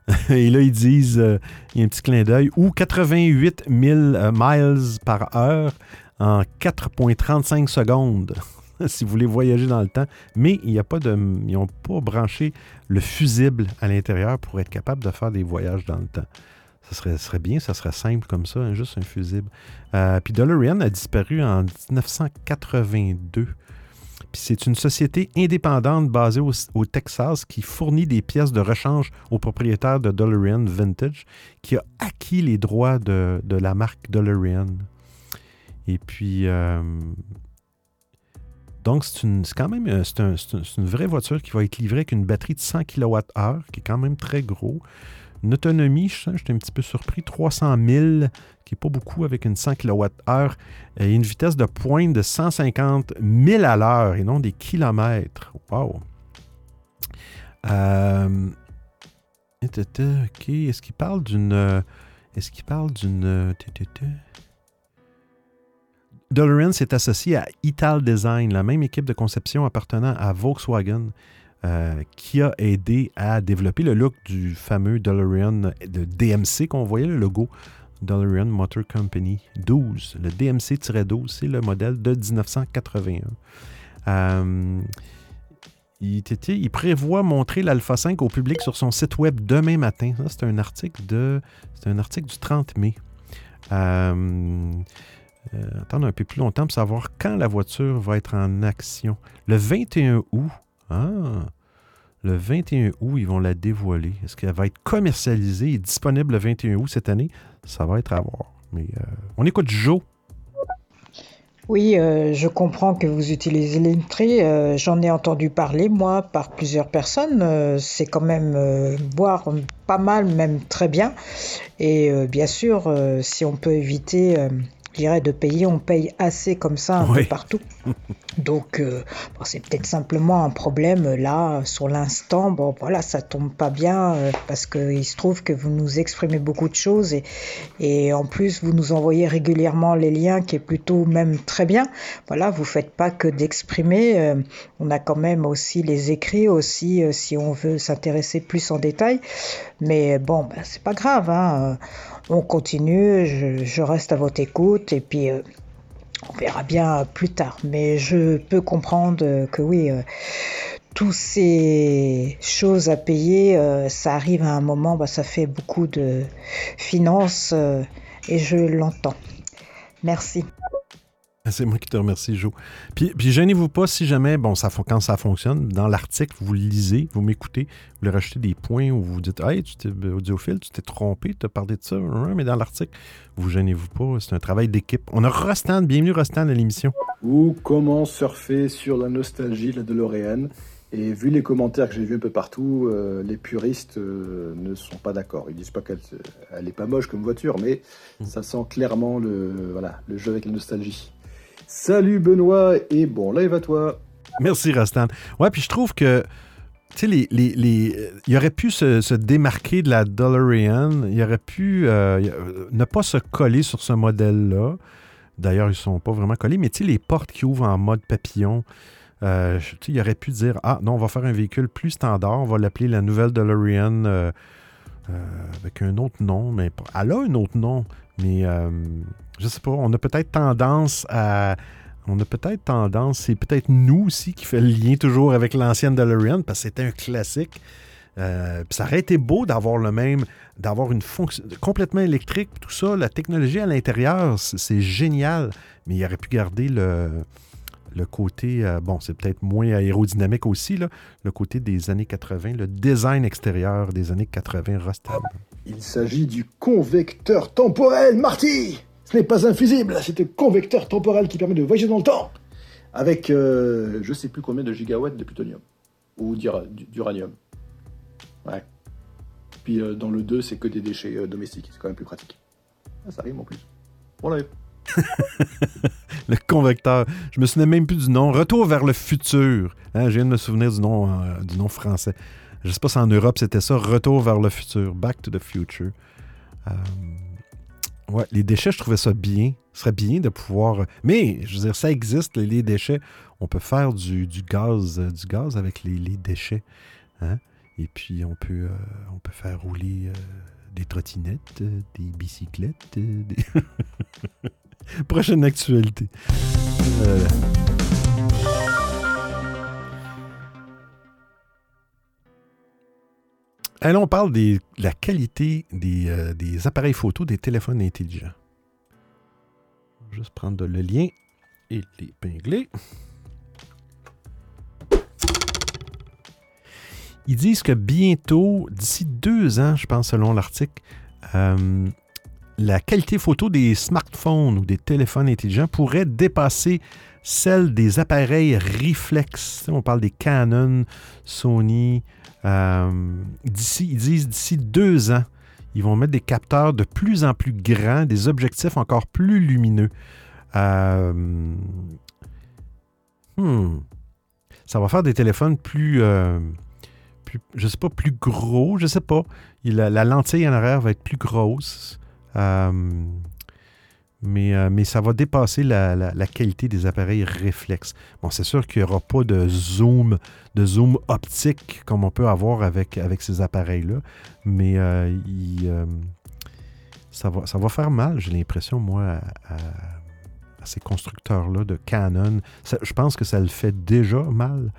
[LAUGHS] Et là, ils disent, euh, il y a un petit clin d'œil, ou 88 000 euh, miles par heure en 4,35 secondes, [LAUGHS] si vous voulez voyager dans le temps. Mais il y a pas de, ils n'ont pas branché le fusible à l'intérieur pour être capable de faire des voyages dans le temps. Ça serait, bien, ça serait simple comme ça, hein, juste un fusible. Euh, puis DeLorean a disparu en 1982 c'est une société indépendante basée au, Texas qui fournit des pièces de rechange aux propriétaires de DeLorean Vintage, qui a acquis les droits de, la marque DeLorean. Et puis, euh, donc, c'est quand même euh, une vraie voiture qui va être livrée avec une batterie de 100 kWh, qui est quand même très gros. Une autonomie, je j'étais un petit peu surpris, 300 000, qui n'est pas beaucoup avec une 100 kWh, et une vitesse de pointe de 150 000 à l'heure et non des kilomètres. Wow! Euh, OK. Est-ce qu'il parle d'une. Est-ce qu'il parle d'une. DeLorean s'est associé à Ital Design, la même équipe de conception appartenant à Volkswagen. Euh, qui a aidé à développer le look du fameux DeLorean de DMC qu'on voyait, le logo DeLorean Motor Company 12. Le DMC-12, c'est le modèle de 1981. il, il, prévoit montrer l'Alpha 5 au public sur son site web demain matin. c'est un article de. C'est un article du 30 mai. Euh, attendre un peu plus longtemps pour savoir quand la voiture va être en action. Le 21 août. Ah, le 21 août, ils vont la dévoiler. Est-ce qu'elle va être commercialisée et disponible le 21 août cette année? Ça va être à voir. Mais euh, on écoute Joe. Oui, euh, je comprends que vous utilisez l'entrée. Euh, j'en ai entendu parler, moi, par plusieurs personnes. c'est quand même boire pas mal, même très bien. Et bien sûr, si on peut éviter dirais, de payer, on paye assez comme ça un peu partout. Donc, euh, c'est peut-être simplement un problème là, sur l'instant. Bon, voilà, ça tombe pas bien euh, parce qu'il se trouve que vous nous exprimez beaucoup de choses et, et en plus, vous nous envoyez régulièrement les liens qui est plutôt même très bien. Voilà, vous faites pas que d'exprimer. Euh, on a quand même aussi les écrits aussi si on veut s'intéresser plus en détail. Mais bon, ben, c'est pas grave. Hein on continue, je, reste à votre écoute et puis euh, on verra bien plus tard. Mais je peux comprendre que oui, euh, toutes ces choses à payer, euh, ça arrive à un moment, bah, ça fait beaucoup de finances et je l'entends. Merci. Ah, c'est moi qui te remercie, Jo. Puis, puis gênez-vous pas si jamais, bon, ça, quand ça fonctionne, dans l'article, vous lisez, vous m'écoutez, vous voulez rajouter des points où vous dites Hey, tu t'es audiophile, tu t'es trompé, tu as parlé de ça, mais dans l'article, vous gênez-vous pas, c'est un travail d'équipe. On a Rostand, bienvenue Rostand à l'émission. Ou comment surfer sur la nostalgie de la DeLorean et vu les commentaires que j'ai vus un peu partout, euh, les puristes euh, ne sont pas d'accord. Ils disent pas qu'elle elle est pas moche comme voiture, mais hmm. ça sent clairement le, voilà, le jeu avec la nostalgie. Salut Benoît et bon live à toi. Merci Rastan. Ouais, puis je trouve que tu sais, les, les, il aurait pu se, démarquer de la DeLorean, il aurait pu euh, ne pas se coller sur ce modèle-là. D'ailleurs, ils ne sont pas vraiment collés, mais tu sais, les portes qui ouvrent en mode papillon, euh, il aurait pu dire Ah, non, on va faire un véhicule plus standard, on va l'appeler la nouvelle DeLorean euh, avec un autre nom, mais elle a un autre nom, mais je sais pas, on a peut-être tendance à. On a peut-être tendance, c'est peut-être nous aussi qui fait le lien toujours avec l'ancienne DeLorean, parce que c'était un classique. Euh, ça aurait été beau d'avoir le même, d'avoir une fonction complètement électrique, tout ça. La technologie à l'intérieur, c'est génial, mais il aurait pu garder le, le côté, euh, bon, c'est peut-être moins aérodynamique aussi, là, le côté des années 80, le design extérieur des années 80 Rostad. Il s'agit du convecteur temporel, Marty ce n'est pas infusible, c'est un convecteur temporel qui permet de voyager dans le temps avec euh, je sais plus combien de gigawatts de plutonium ou d'uranium. Ouais. Puis euh, dans le 2, c'est que des déchets euh, domestiques, c'est quand même plus pratique. Ah, ça rime en plus. On l'a [LAUGHS] le convecteur. Je me souviens même plus du nom. Retour vers le futur. Hein, je viens de me souvenir du nom, du nom français. Je sais pas si en Europe c'était ça. Retour vers le futur. Back to the future. Ouais, les déchets, je trouvais ça bien. Ce serait bien de pouvoir. Mais, je veux dire, ça existe, les, déchets. On peut faire du, gaz, euh, du gaz avec les, déchets. Hein? Et puis, on peut, euh, faire rouler euh, des trottinettes, des bicyclettes. Des... [LAUGHS] Prochaine actualité. Allons, on parle de la qualité euh, des, appareils photo des téléphones intelligents. juste prendre le lien et l'épingler. Ils disent que bientôt, d'ici deux ans, je pense selon l'article, euh, la qualité photo des smartphones ou des téléphones intelligents pourrait dépasser celle des appareils réflexes. On parle des Canon, Sony, euh, d'ici, ils disent d'ici deux ans, ils vont mettre des capteurs de plus en plus grands, des objectifs encore plus lumineux. Euh, hmm. Ça va faire des téléphones plus, euh, plus, je sais pas, plus gros, je sais pas. la, lentille en arrière va être plus grosse. Euh, mais, ça va dépasser la, qualité des appareils réflexes. Bon, c'est sûr qu'il n'y aura pas de zoom, de zoom optique comme on peut avoir avec, avec ces appareils-là, mais euh, euh, ça, va, ça va faire mal, j'ai l'impression, moi, à, ces constructeurs-là de Canon. je pense que ça le fait déjà mal.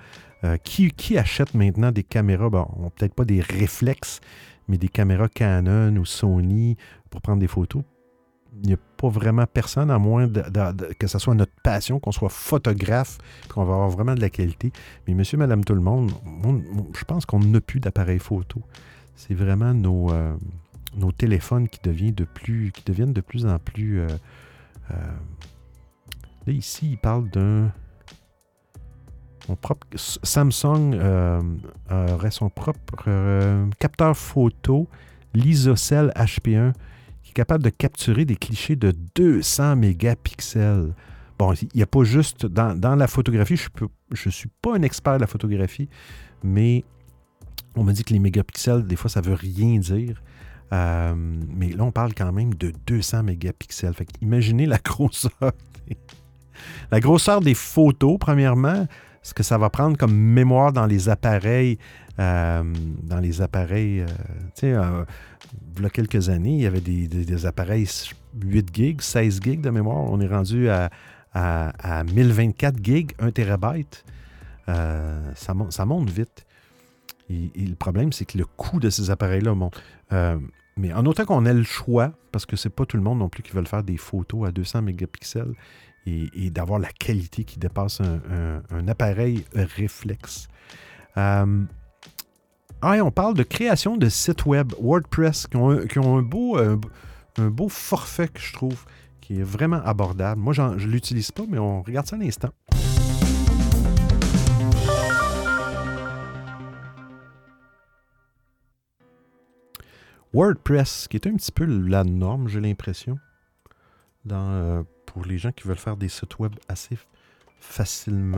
Euh, qui, achète maintenant des caméras, bon, peut-être pas des réflexes, mais des caméras Canon ou Sony pour prendre des photos? Il n'y a pas vraiment personne, à moins que ce soit notre passion, qu'on soit photographe, qu'on va avoir vraiment de la qualité. Mais monsieur, madame, tout le monde, je pense qu'on n'a plus d'appareils photo. C'est vraiment nos, euh, nos téléphones qui, deviennent de plus, en plus... Euh, là, ici, il parle d'un propre. Samsung euh, aurait son propre euh, capteur photo, l'Isocell HP1, qui est capable de capturer des clichés de 200 mégapixels. Bon, il n'y a pas juste dans, la photographie, je ne suis pas un expert de la photographie, mais on m'a dit que les mégapixels, des fois, ça veut rien dire. Euh, mais là, on parle quand même de 200 mégapixels. Fait imaginez la [LAUGHS] grosseur. la grosseur des photos, premièrement ce que ça va prendre comme mémoire dans les appareils. Euh, dans les appareils, euh, il y a quelques années, il y avait des, appareils 8 gigs, 16 gigs de mémoire. On est rendu à, 1024 gigs, 1 terabyte. ça, monte, ça monte vite. Le problème, c'est que le coût de ces appareils-là monte. mais en autant qu'on ait le choix, parce que c'est pas tout le monde non plus qui veut faire des photos à 200 mégapixels, et, d'avoir la qualité qui dépasse un, appareil réflexe. Euh, ah, on parle de création de sites web WordPress qui ont, un, beau, un, beau forfait que je trouve qui est vraiment abordable. Moi, je ne l'utilise pas, mais on regarde ça un instant. WordPress, qui est un petit peu la norme, j'ai l'impression, euh, pour les gens qui veulent faire des sites web assez facilement.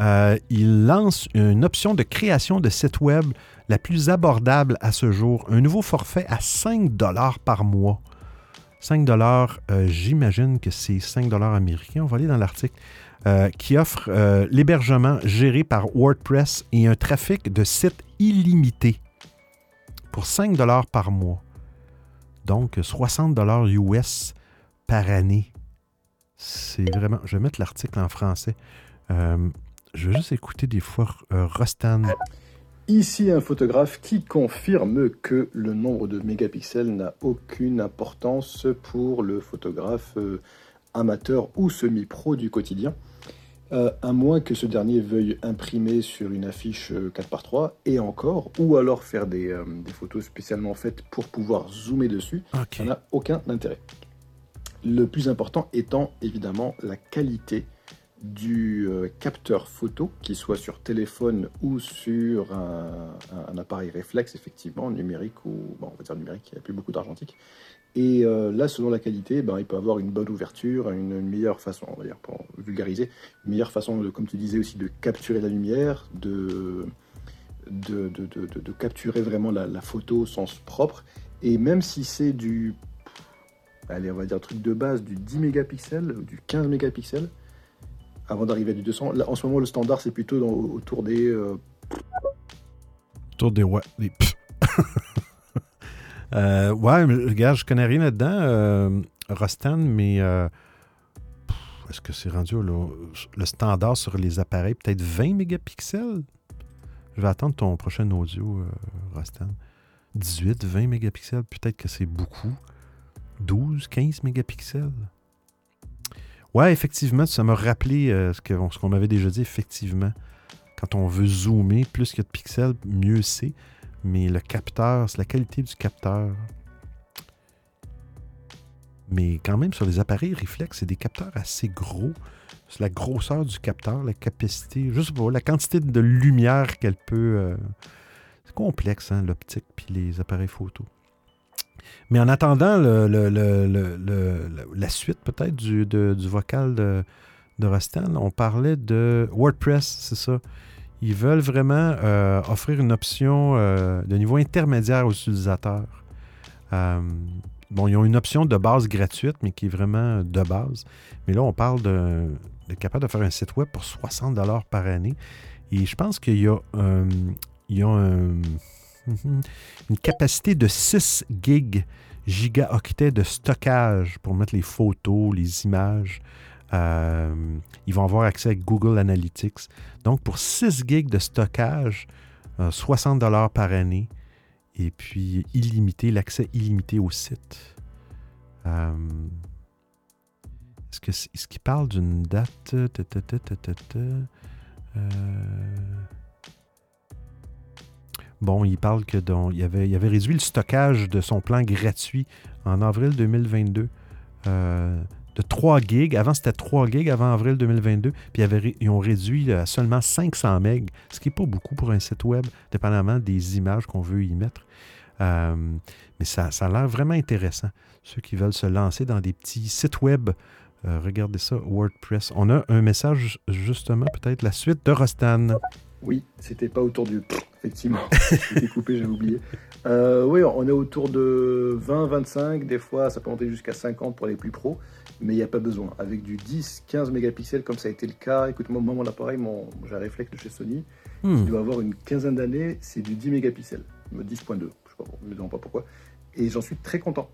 Euh, il lance une option de création de site web la plus abordable à ce jour. Un nouveau forfait à 5 dollars par mois. 5 dollars, euh, j'imagine que c'est 5 dollars américains. On va aller dans l'article. Euh, qui offre l'hébergement géré par WordPress et un trafic de sites illimité pour 5 dollars par mois. Donc 60 dollars US par année. C'est vraiment. Je vais mettre l'article en français. Euh, je vais juste écouter des fois euh, Rostan. Ici un photographe qui confirme que le nombre de mégapixels n'a aucune importance pour le photographe euh, amateur ou semi-pro du quotidien, à moins que ce dernier veuille imprimer sur une affiche 4x3 et encore, ou alors faire des, photos spécialement faites pour pouvoir zoomer dessus. Ça n'a aucun intérêt. Le plus important étant évidemment la qualité du euh, capteur photo, qu'il soit sur téléphone ou sur un, appareil réflexe, effectivement, numérique ou, bon, on va dire numérique, il n'y a plus beaucoup d'argentique. Et euh, là, selon la qualité, ben, il peut avoir une bonne ouverture, une, meilleure façon, on va dire, pour vulgariser, une meilleure façon, de, comme tu disais aussi, de capturer la lumière, de, de, de, capturer vraiment la, la, photo au sens propre. Et même si c'est du allez, on va dire truc de base du 10 mégapixels, du 15 mégapixels, avant d'arriver à du 200. Là, en ce moment, le standard, c'est plutôt autour des. Euh, autour des. Ouais, [LAUGHS] euh, ouais, regarde, je connais rien là-dedans, euh, Rostan, mais. Euh, est-ce que c'est rendu le, standard sur les appareils? Peut-être 20 mégapixels? Je vais attendre ton prochain audio, Rostan. 18, 20 mégapixels, peut-être que c'est beaucoup. 12, 15 mégapixels. Ouais, effectivement, ça m'a rappelé euh, ce qu'on ce m'avait déjà dit, effectivement. Quand on veut zoomer, plus qu'il y a de pixels, mieux c'est. Mais le capteur, c'est la qualité du capteur. Mais quand même, sur les appareils réflexes, c'est des capteurs assez gros. C'est la grosseur du capteur, la capacité, juste pour la quantité de lumière qu'elle peut. Euh, c'est complexe, hein, l'optique puis les appareils photo. Mais en attendant la suite peut-être du, vocal de, de on parlait de WordPress, c'est ça. Ils veulent vraiment euh, offrir une option euh, de niveau intermédiaire aux utilisateurs. Euh, bon, ils ont une option de base gratuite, mais qui est vraiment de base. Mais là, on parle de, capable de faire un site web pour 60 par année. Et je pense qu'il y a, il y a un, une capacité de 6 gigs gigaoctets de stockage pour mettre les photos, les images. Euh, ils vont avoir accès à Google Analytics. Donc, pour 6 gigs de stockage, 60 par année, et puis illimité, l'accès illimité au site. Est-ce qu'il est qu parle d'une date? Bon, il parle que il, avait, réduit le stockage de son plan gratuit en avril 2022 euh, de 3 gigs. Avant, c'était 3 gigs avant avril 2022. Puis ils ont réduit à seulement 500 MB, ce qui n'est pas beaucoup pour un site web, dépendamment des images qu'on veut y mettre. Euh, mais ça, ça a l'air vraiment intéressant. Ceux qui veulent se lancer dans des petits sites web, euh, regardez ça, WordPress. On a un message, justement, peut-être la suite de Rostan. Oui, c'était pas autour du. [LAUGHS] Effectivement, c'était coupé, j'ai oublié. Euh, oui, on est autour de 20, 25, des fois ça peut monter jusqu'à 50 pour les plus pros, mais il n'y a pas besoin. Avec du 10, 15 mégapixels, comme ça a été le cas, écoute, moi, mon appareil, mon, j'ai un réflexe de chez Sony, hmm. il doit avoir une quinzaine d'années, c'est du 10 mégapixels, 10.2, je ne me demande pas pourquoi, et j'en suis très content.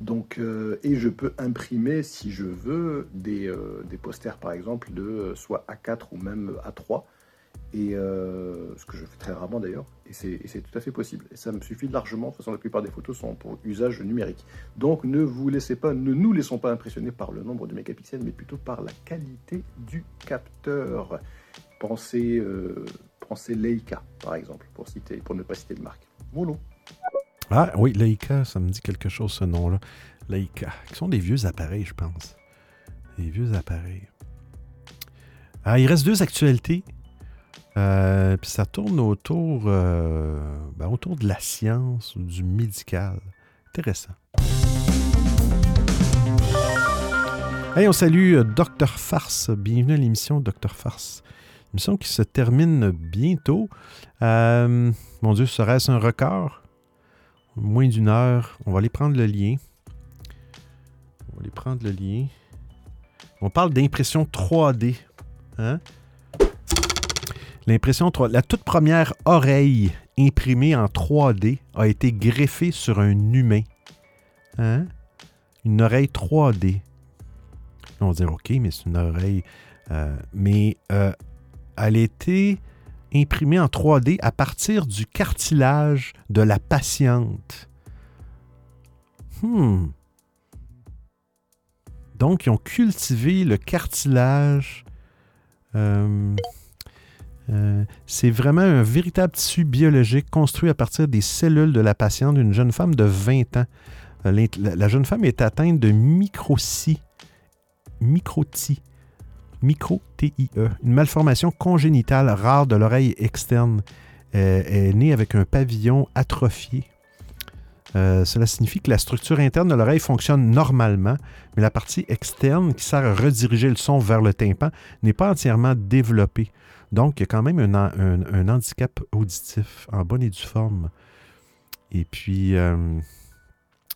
Donc, euh, et je peux imprimer, si je veux, des, euh, des posters, par exemple, de soit A4 ou même A3 et euh, ce que je fais très rarement d'ailleurs, et c'est tout à fait possible. Ça me suffit largement, de toute façon la plupart des photos sont pour usage numérique. Donc ne vous laissez pas, ne nous laissons pas impressionner par le nombre de mégapixels, mais plutôt par la qualité du capteur. Pensez, euh, pensez Leica par exemple, pour ne pas citer de marque. Voilà. Ah oui, Leica, ça me dit quelque chose ce nom-là. Leica, qui sont des vieux appareils, je pense. Des vieux appareils. Ah, il reste deux actualités euh, puis ça tourne autour, euh, ben, autour de la science ou du médical. Intéressant. Hey, on salue euh, Dr Farce. Bienvenue à l'émission Dr Farce. Émission qui se termine bientôt. mon Dieu, serait-ce un record? Moins d'une heure. On va aller prendre le lien. On va aller prendre le lien. On parle d'impression 3D. Hein? L'impression 3 La toute première oreille imprimée en 3D a été greffée sur un humain. Hein? Une oreille 3D. On va dire, OK, mais c'est une oreille. Euh, mais euh, elle a été imprimée en 3D à partir du cartilage de la patiente. Hmm. Donc, ils ont cultivé le cartilage. Euh, euh, c'est vraiment un véritable tissu biologique construit à partir des cellules de la patiente d'une jeune femme de 20 ans. Euh, la, jeune femme est atteinte de micro-TIE, micro-TIE, une malformation congénitale rare de l'oreille externe. Euh, elle est née avec un pavillon atrophié. cela signifie que la structure interne de l'oreille fonctionne normalement, mais la partie externe qui sert à rediriger le son vers le tympan n'est pas entièrement développée. Donc, il y a quand même un, handicap auditif en bonne et due forme. Et puis, euh,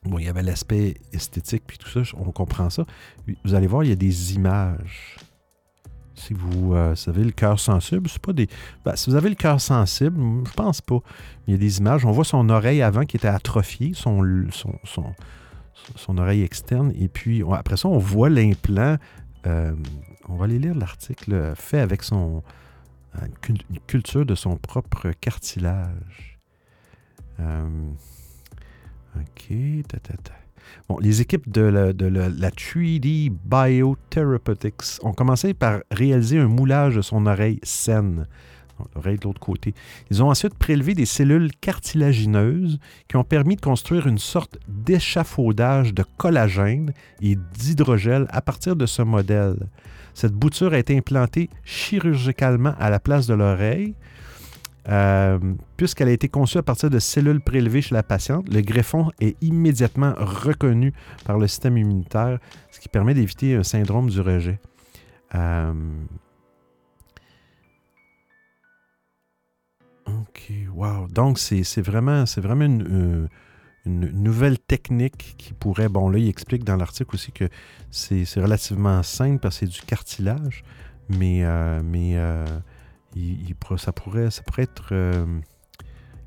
bon, il y avait l'aspect esthétique, puis tout ça, on comprend ça. Vous allez voir, il y a des images. Si vous, euh, avez le cœur sensible, c'est pas des. Ben, si vous avez le cœur sensible, je pense pas. Il y a des images. On voit son oreille avant qui était atrophiée, son, son, oreille externe. Et puis, après ça, on voit l'implant. Euh, on va aller lire l'article fait avec son, une culture de son propre cartilage. Euh, OK. Bon, les équipes de la, 3D Biotherapeutics ont commencé par réaliser un moulage de son oreille saine, l'oreille de l'autre côté. Ils ont ensuite prélevé des cellules cartilagineuses qui ont permis de construire une sorte d'échafaudage de collagène et d'hydrogel à partir de ce modèle. Cette bouture a été implantée chirurgicalement à la place de l'oreille. Euh, puisqu'elle a été conçue à partir de cellules prélevées chez la patiente, le greffon est immédiatement reconnu par le système immunitaire, ce qui permet d'éviter un syndrome du rejet. Euh, OK, wow. Donc, c'est vraiment, vraiment une, une nouvelle technique qui pourrait, bon là, il explique dans l'article aussi que c'est relativement simple parce que c'est du cartilage, mais, euh, mais euh, il, ça, pourrait, ça pourrait être... Euh,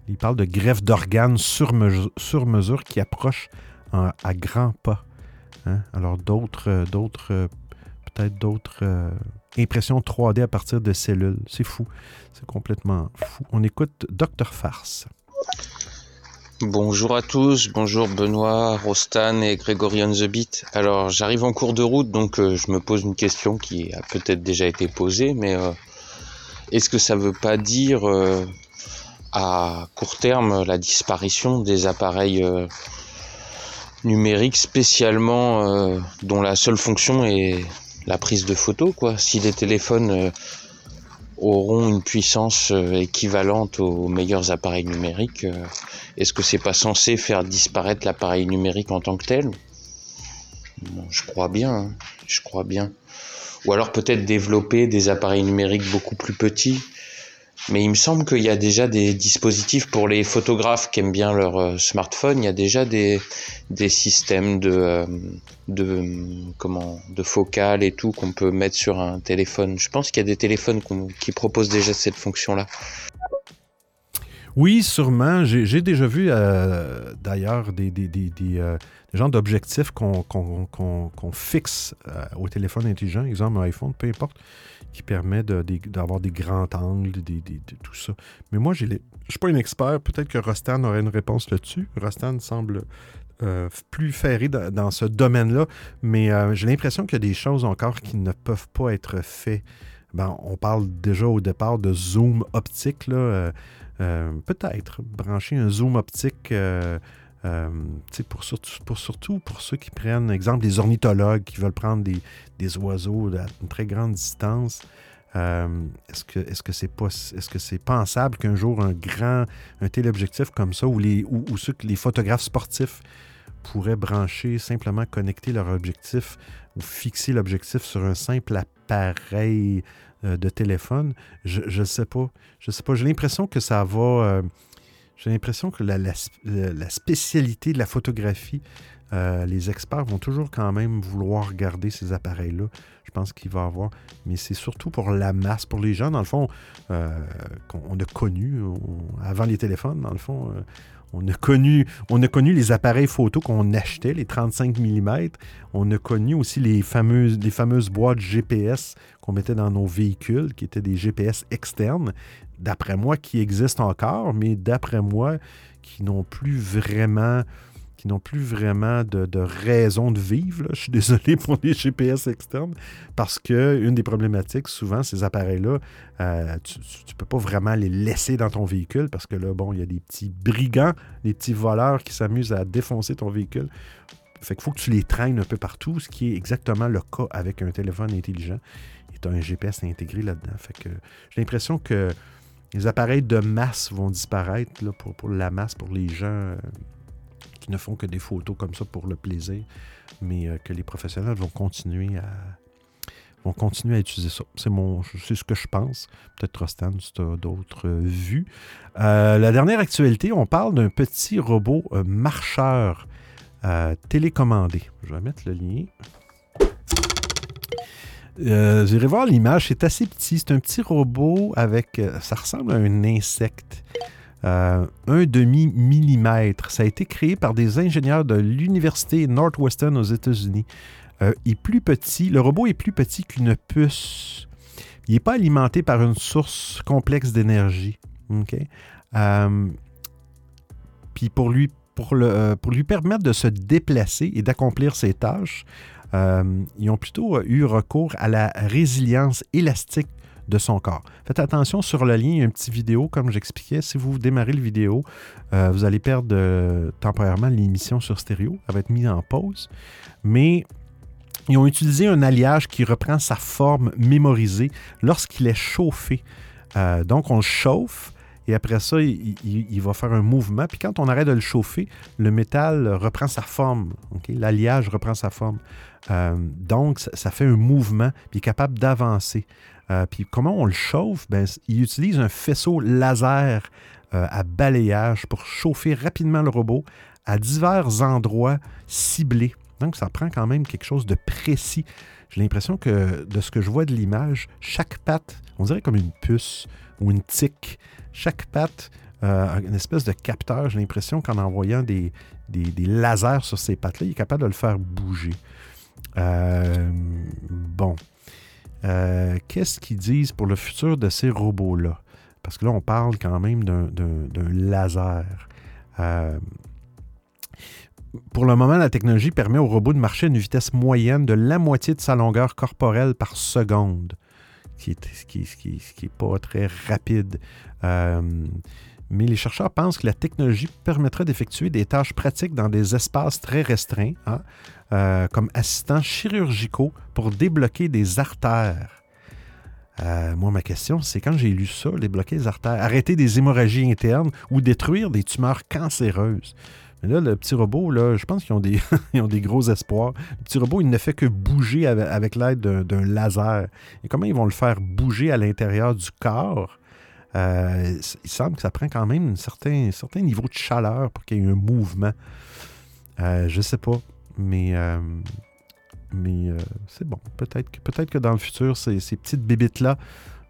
il parle de greffe d'organes sur mesure, sur mesure qui approche à grands pas. Hein. Alors d'autres, peut-être d'autres impressions 3D à partir de cellules. C'est fou. C'est complètement fou. On écoute Docteur Farce. Bonjour à tous, bonjour Benoît, Rostan et Gregorian The Beat. Alors j'arrive en cours de route, donc euh, je me pose une question qui a peut-être déjà été posée, mais euh, est-ce que ça veut pas dire euh, à court terme la disparition des appareils numériques spécialement dont la seule fonction est la prise de photos quoi? Si les téléphones auront une puissance équivalente aux meilleurs appareils numériques, est-ce que c'est pas censé faire disparaître l'appareil numérique en tant que tel? Je crois bien, hein. je crois bien. Ou alors peut-être développer des appareils numériques beaucoup plus petits. Mais il me semble qu'il y a déjà des dispositifs pour les photographes qui aiment bien leur euh, smartphone. Il y a déjà des, des systèmes de, euh, de, comment, de focale et tout qu'on peut mettre sur un téléphone. Je pense qu'il y a des téléphones qui proposent déjà cette fonction-là. Oui, sûrement. J'ai déjà vu euh, d'ailleurs des, des, des, des genres d'objectifs qu'on fixe euh, au téléphone intelligent, exemple un iPhone, peu importe, qui permet d'avoir des grands angles, des, tout ça. Mais moi, je ne suis pas un expert. Peut-être que Rostan aurait une réponse là-dessus. Rostan semble plus ferré dans, ce domaine-là, mais j'ai l'impression qu'il y a des choses encore qui ne peuvent pas être faites. Ben, on parle déjà au départ de zoom optique. Euh, peut-être brancher un zoom optique euh, euh, pour, surtout, pour, surtout pour ceux qui prennent, exemple, des ornithologues qui veulent prendre des, oiseaux à une très grande distance. est-ce que est-ce que c'est pas est-ce que c'est pensable qu'un jour un grand un téléobjectif comme ça ou les ou, ceux les photographes sportifs pourraient brancher simplement connecter leur objectif ou fixer l'objectif sur un simple appareil euh, de téléphone? Je ne sais pas. Je sais pas. J'ai l'impression que ça va. Euh, j'ai l'impression que la, spécialité de la photographie, euh, les experts vont toujours quand même vouloir garder ces appareils-là. Je pense qu'il va y avoir. Mais c'est surtout pour la masse, pour les gens, dans le fond, qu'on a connu avant les téléphones, dans le fond. On a, connu, on a connu les appareils photo qu'on achetait, les 35 mm. On a connu aussi les fameuses, les fameuses boîtes GPS qu'on mettait dans nos véhicules, qui étaient des GPS externes, d'après moi, qui existent encore, mais d'après moi, qui n'ont plus vraiment qui n'ont plus vraiment de, raison de vivre. Je suis désolé pour les GPS externes, parce qu'une des problématiques, souvent, ces appareils-là, euh, tu ne peux pas vraiment les laisser dans ton véhicule, parce que là, bon, il y a des petits brigands, des petits voleurs qui s'amusent à défoncer ton véhicule. Fait qu'il faut que tu les traînes un peu partout, ce qui est exactement le cas avec un téléphone intelligent. Et tu as un GPS intégré là-dedans. Fait que j'ai l'impression que les appareils de masse vont disparaître là, pour, pour, la masse, pour les gens. Euh, ne font que des photos comme ça pour le plaisir, mais euh, que les professionnels vont continuer à vont continuer à utiliser ça. C'est ce que je pense. Peut-être Rostan, si tu as d'autres euh, vues. La dernière actualité, on parle d'un petit robot marcheur télécommandé. Je vais mettre le lien. Euh, J'irai voir l'image, c'est assez petit. C'est un petit robot avec. ça ressemble à un insecte. Euh, un demi-millimètre. Ça a été créé par des ingénieurs de l'Université Northwestern aux États-Unis. Euh, il est plus petit, le robot est plus petit qu'une puce. Il n'est pas alimenté par une source complexe d'énergie. Euh, puis pour lui, pour, le, pour lui permettre de se déplacer et d'accomplir ses tâches, ils ont plutôt eu recours à la résilience élastique de son corps. Faites attention sur le lien, il y a une petite vidéo, comme j'expliquais. Si vous démarrez le vidéo, euh, vous allez perdre euh, temporairement l'émission sur stéréo. Elle va être mise en pause. Mais ils ont utilisé un alliage qui reprend sa forme mémorisée lorsqu'il est chauffé. Euh, donc, on le chauffe. Et après ça, il, va faire un mouvement. Puis quand on arrête de le chauffer, le métal reprend sa forme. L'alliage reprend sa forme. Donc, ça, fait un mouvement, puis il est capable d'avancer. Euh, puis comment on le chauffe? Ben, il utilise un faisceau laser euh, à balayage pour chauffer rapidement le robot à divers endroits ciblés. Donc, ça prend quand même quelque chose de précis. J'ai l'impression que de ce que je vois de l'image, chaque patte, on dirait comme une puce ou une tique, chaque patte euh, une espèce de capteur. J'ai l'impression qu'en envoyant des, des, lasers sur ces pattes-là, il est capable de le faire bouger. Euh, bon. Euh, qu'est-ce qu'ils disent pour le futur de ces robots-là? Parce que là, on parle quand même d'un laser. pour le moment, la technologie permet au robot de marcher à une vitesse moyenne de la moitié de sa longueur corporelle par seconde, ce qui n'est pas très rapide. Mais les chercheurs pensent que la technologie permettrait d'effectuer des tâches pratiques dans des espaces très restreints, hein, euh, comme assistants chirurgicaux pour débloquer des artères. Euh, moi, ma question, c'est quand j'ai lu ça, débloquer les artères, arrêter des hémorragies internes ou détruire des tumeurs cancéreuses. Mais là, le petit robot, là, je pense qu'ils ont, des, [LAUGHS] ont des gros espoirs. Le petit robot, il ne fait que bouger avec, l'aide d'un laser. Et comment ils vont le faire bouger à l'intérieur du corps? Euh, il semble que ça prend quand même un certain, niveau de chaleur pour qu'il y ait un mouvement. je ne sais pas. Mais, euh, mais euh, c'est bon. Peut-être que, peut que dans le futur, ces, petites bébites-là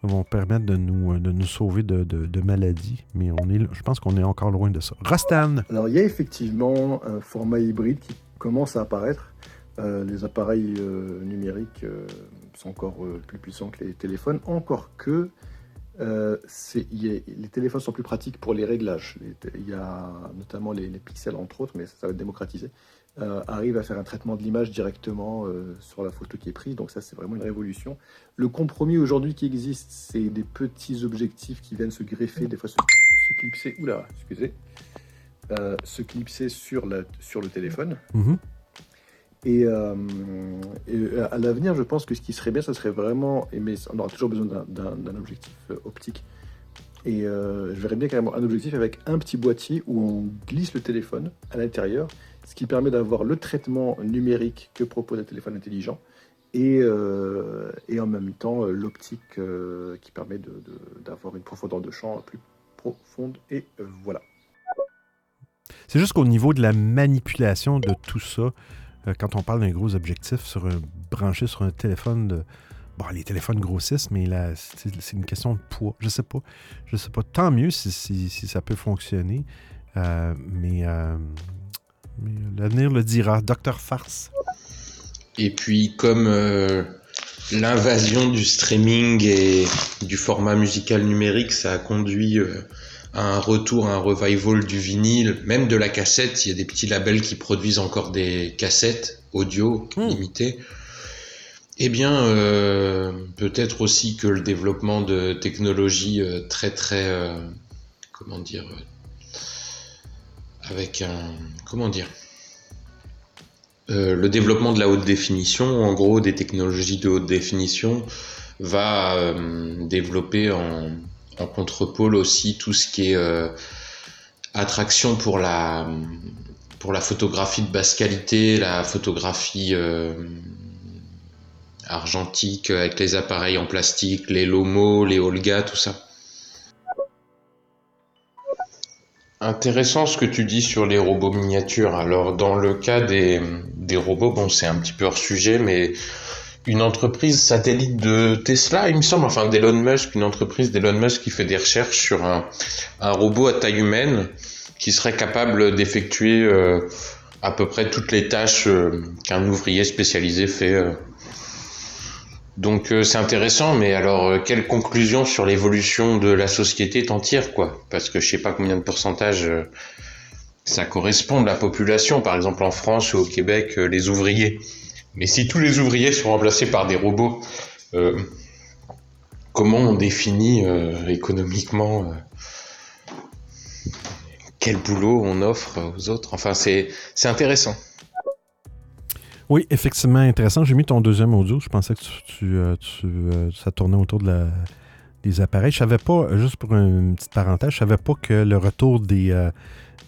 vont permettre de nous, euh, de nous sauver de, maladies. Mais on est, je pense qu'on est encore loin de ça. Rostan! Alors, il y a effectivement un format hybride qui commence à apparaître. les appareils numériques sont encore plus puissants que les téléphones, encore que les téléphones sont plus pratiques pour les réglages. Il y a notamment les, les, pixels, entre autres, mais ça va être démocratisé. Euh, arrive à faire un traitement de l'image directement euh, sur la photo qui est prise. Donc ça, c'est vraiment une révolution. Le compromis aujourd'hui qui existe, c'est des petits objectifs qui viennent se greffer, des fois se, clipser, oula, excusez, euh, se clipser sur, la, sur le téléphone. Mhm. Et, à l'avenir, je pense que ce qui serait bien, ce serait vraiment, mais on aura toujours besoin d'un objectif optique. Et je verrais bien carrément un objectif avec un petit boîtier où on glisse le téléphone à l'intérieur ce qui permet d'avoir le traitement numérique que propose un téléphone intelligent et, euh, en même temps euh, l'optique euh, qui permet d'avoir une profondeur de champ plus profonde. Et voilà. C'est juste qu'au niveau de la manipulation de tout ça, quand on parle d'un gros objectif sur un, branché sur un téléphone. Bon, les téléphones grossissent, mais c'est une question de poids. Je sais pas. Je sais pas. Tant mieux si, ça peut fonctionner. mais mais euh, l'avenir le dira. Docteur Farce. Et puis, comme euh, l'invasion du streaming et du format musical numérique, ça a conduit euh, à un retour, à un revival du vinyle, même de la cassette. Il y a des petits labels qui produisent encore des cassettes audio hmm. limitées. Eh bien, peut-être aussi que le développement de technologies très très, comment dire, avec un comment dire euh, le développement de la haute définition, en gros des technologies de haute définition, va euh, développer en, en, contrepôle aussi tout ce qui est euh, attraction pour la pour la photographie de basse qualité, la photographie argentique avec les appareils en plastique, les Lomo, les Olga, tout ça. Intéressant ce que tu dis sur les robots miniatures. Alors dans le cas des, des robots, bon c'est un petit peu hors sujet, mais une entreprise satellite de Tesla, il me semble, enfin d'Elon Musk, une entreprise d'Elon Musk qui fait des recherches sur un, un robot à taille humaine qui serait capable d'effectuer euh, à peu près toutes les tâches euh, qu'un ouvrier spécialisé fait euh, donc c'est intéressant, mais alors quelle conclusion sur l'évolution de la société t'en tires quoi? Parce que je sais pas combien de pourcentage ça correspond de la population, par exemple en France ou au Québec, les ouvriers. Mais si tous les ouvriers sont remplacés par des robots, comment on définit économiquement quel boulot on offre aux autres? Enfin c'est intéressant. Oui, effectivement, intéressant. J'ai mis ton deuxième audio. Je pensais que tu, euh, euh, ça tournait autour de la, des appareils. Je savais pas, juste pour une petite parenthèse, je savais pas que le retour des.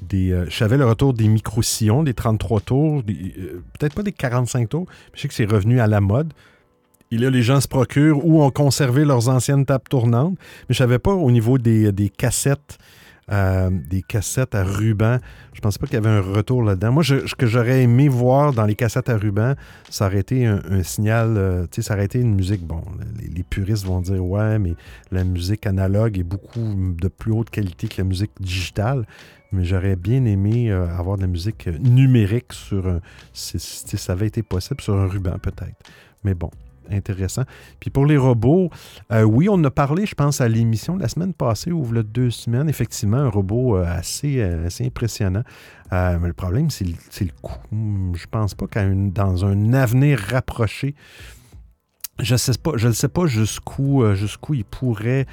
Euh, des je savais le retour des micro-sillons, des 33 tours, peut-être pas des 45 tours, mais je sais que c'est revenu à la mode. Et là, les gens se procurent ou ont conservé leurs anciennes tables tournantes. Mais je savais pas au niveau des, des cassettes euh, des cassettes à ruban. Je pensais pas qu'il y avait un retour là-dedans. Moi, ce que j'aurais aimé voir dans les cassettes à ruban, ça aurait été un, signal, euh, tu ça aurait été une musique, bon, les, puristes vont dire, ouais, mais la musique analogue est beaucoup de plus haute qualité que la musique digitale. Mais j'aurais bien aimé euh, avoir de la musique numérique sur un, si ça avait été possible, sur un ruban peut-être. Mais bon, intéressant. Puis pour les robots, euh, oui, on a parlé, je pense, à l'émission la semaine passée ou le deux semaines, effectivement, un robot euh, assez, euh, assez impressionnant. mais le problème, c'est le, le, coût. Je pense pas qu'à dans un avenir rapproché, je sais pas, je ne sais pas jusqu'où euh, jusqu'où ils pourraient.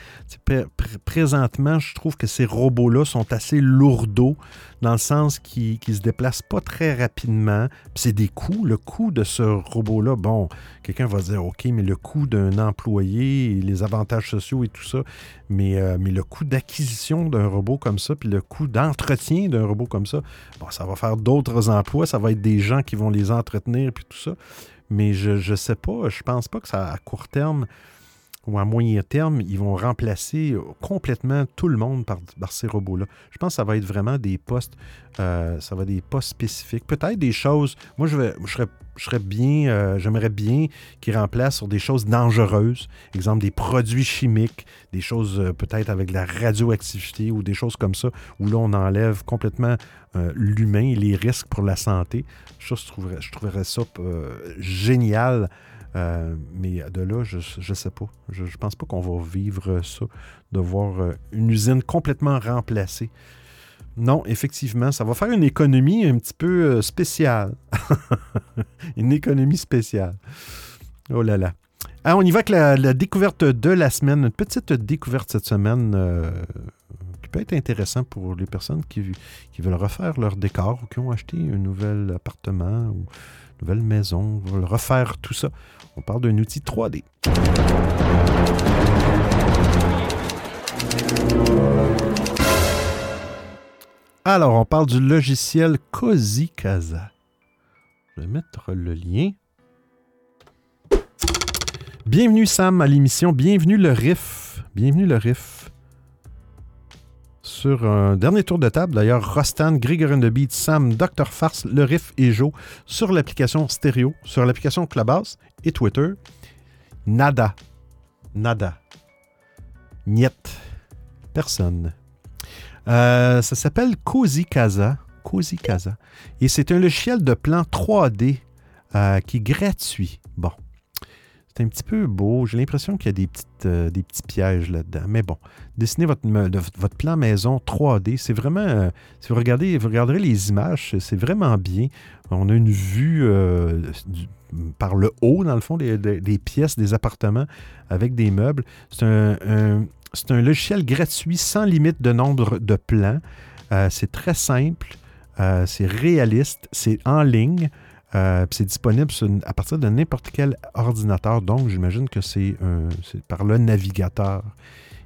présentement, je trouve que ces robots-là sont assez lourdeaux dans le sens qu'ils ne se déplacent pas très rapidement. C'est des coûts. Le coût de ce robot-là, bon, quelqu'un va dire OK, mais le coût d'un employé, les avantages sociaux et tout ça, mais, euh, mais le coût d'acquisition d'un robot comme ça, puis le coût d'entretien d'un robot comme ça, bon, ça va faire d'autres emplois, ça va être des gens qui vont les entretenir, puis tout ça. Mais je ne sais pas, je pense pas que ça, à court terme ou à moyen terme, ils vont remplacer complètement tout le monde par, ces robots-là. Je pense que ça va être vraiment des postes, euh, ça va des postes spécifiques. Peut-être des choses, moi je, je serais je serais bien, euh, j'aimerais bien qu'ils remplacent sur des choses dangereuses, exemple des produits chimiques, des choses euh, peut-être avec de la radioactivité ou des choses comme ça, où là on enlève complètement euh, l'humain et les risques pour la santé. je je trouverais ça génial. Mais de là, je ne sais pas. Je ne pense pas qu'on va vivre ça, de voir une usine complètement remplacée non, effectivement, ça va faire une économie un petit peu euh, spéciale. [LAUGHS] une économie spéciale. Oh là là. Ah, on y va avec la, découverte de la semaine. Une petite découverte cette semaine euh, qui peut être intéressante pour les personnes qui, qui, veulent refaire leur décor ou qui ont acheté un nouvel appartement ou nouvelle maison, refaire tout ça. On parle d'un outil 3D. Alors, on parle du logiciel Cozy Casa. Je vais mettre le lien. Bienvenue Sam à l'émission, bienvenue le Riff, bienvenue le Riff. Sur un dernier tour de table, d'ailleurs, Rostan, Grigor the Beat, Sam, Dr. Farce, le Riff et Joe sur l'application Stereo, sur l'application Clubhouse et Twitter. Nada. Nada. Niet. Personne. Euh, ça s'appelle Cozy Casa. Cozy Casa. Et c'est un logiciel de plan 3D euh, qui est gratuit. Bon. C'est un petit peu beau. J'ai l'impression qu'il y a des, petites, euh, petits pièges là-dedans. Mais bon, dessinez votre, votre plan maison 3D. C'est vraiment. si vous regardez, vous regarderez les images, c'est vraiment bien. On a une vue par le haut, dans le fond, des, pièces, des appartements avec des meubles. C'est un, un logiciel gratuit sans limite de nombre de plans. Euh, c'est très simple, euh, c'est réaliste, c'est en ligne. Euh, c'est disponible à partir de n'importe quel ordinateur. Donc, j'imagine que c'est par le navigateur.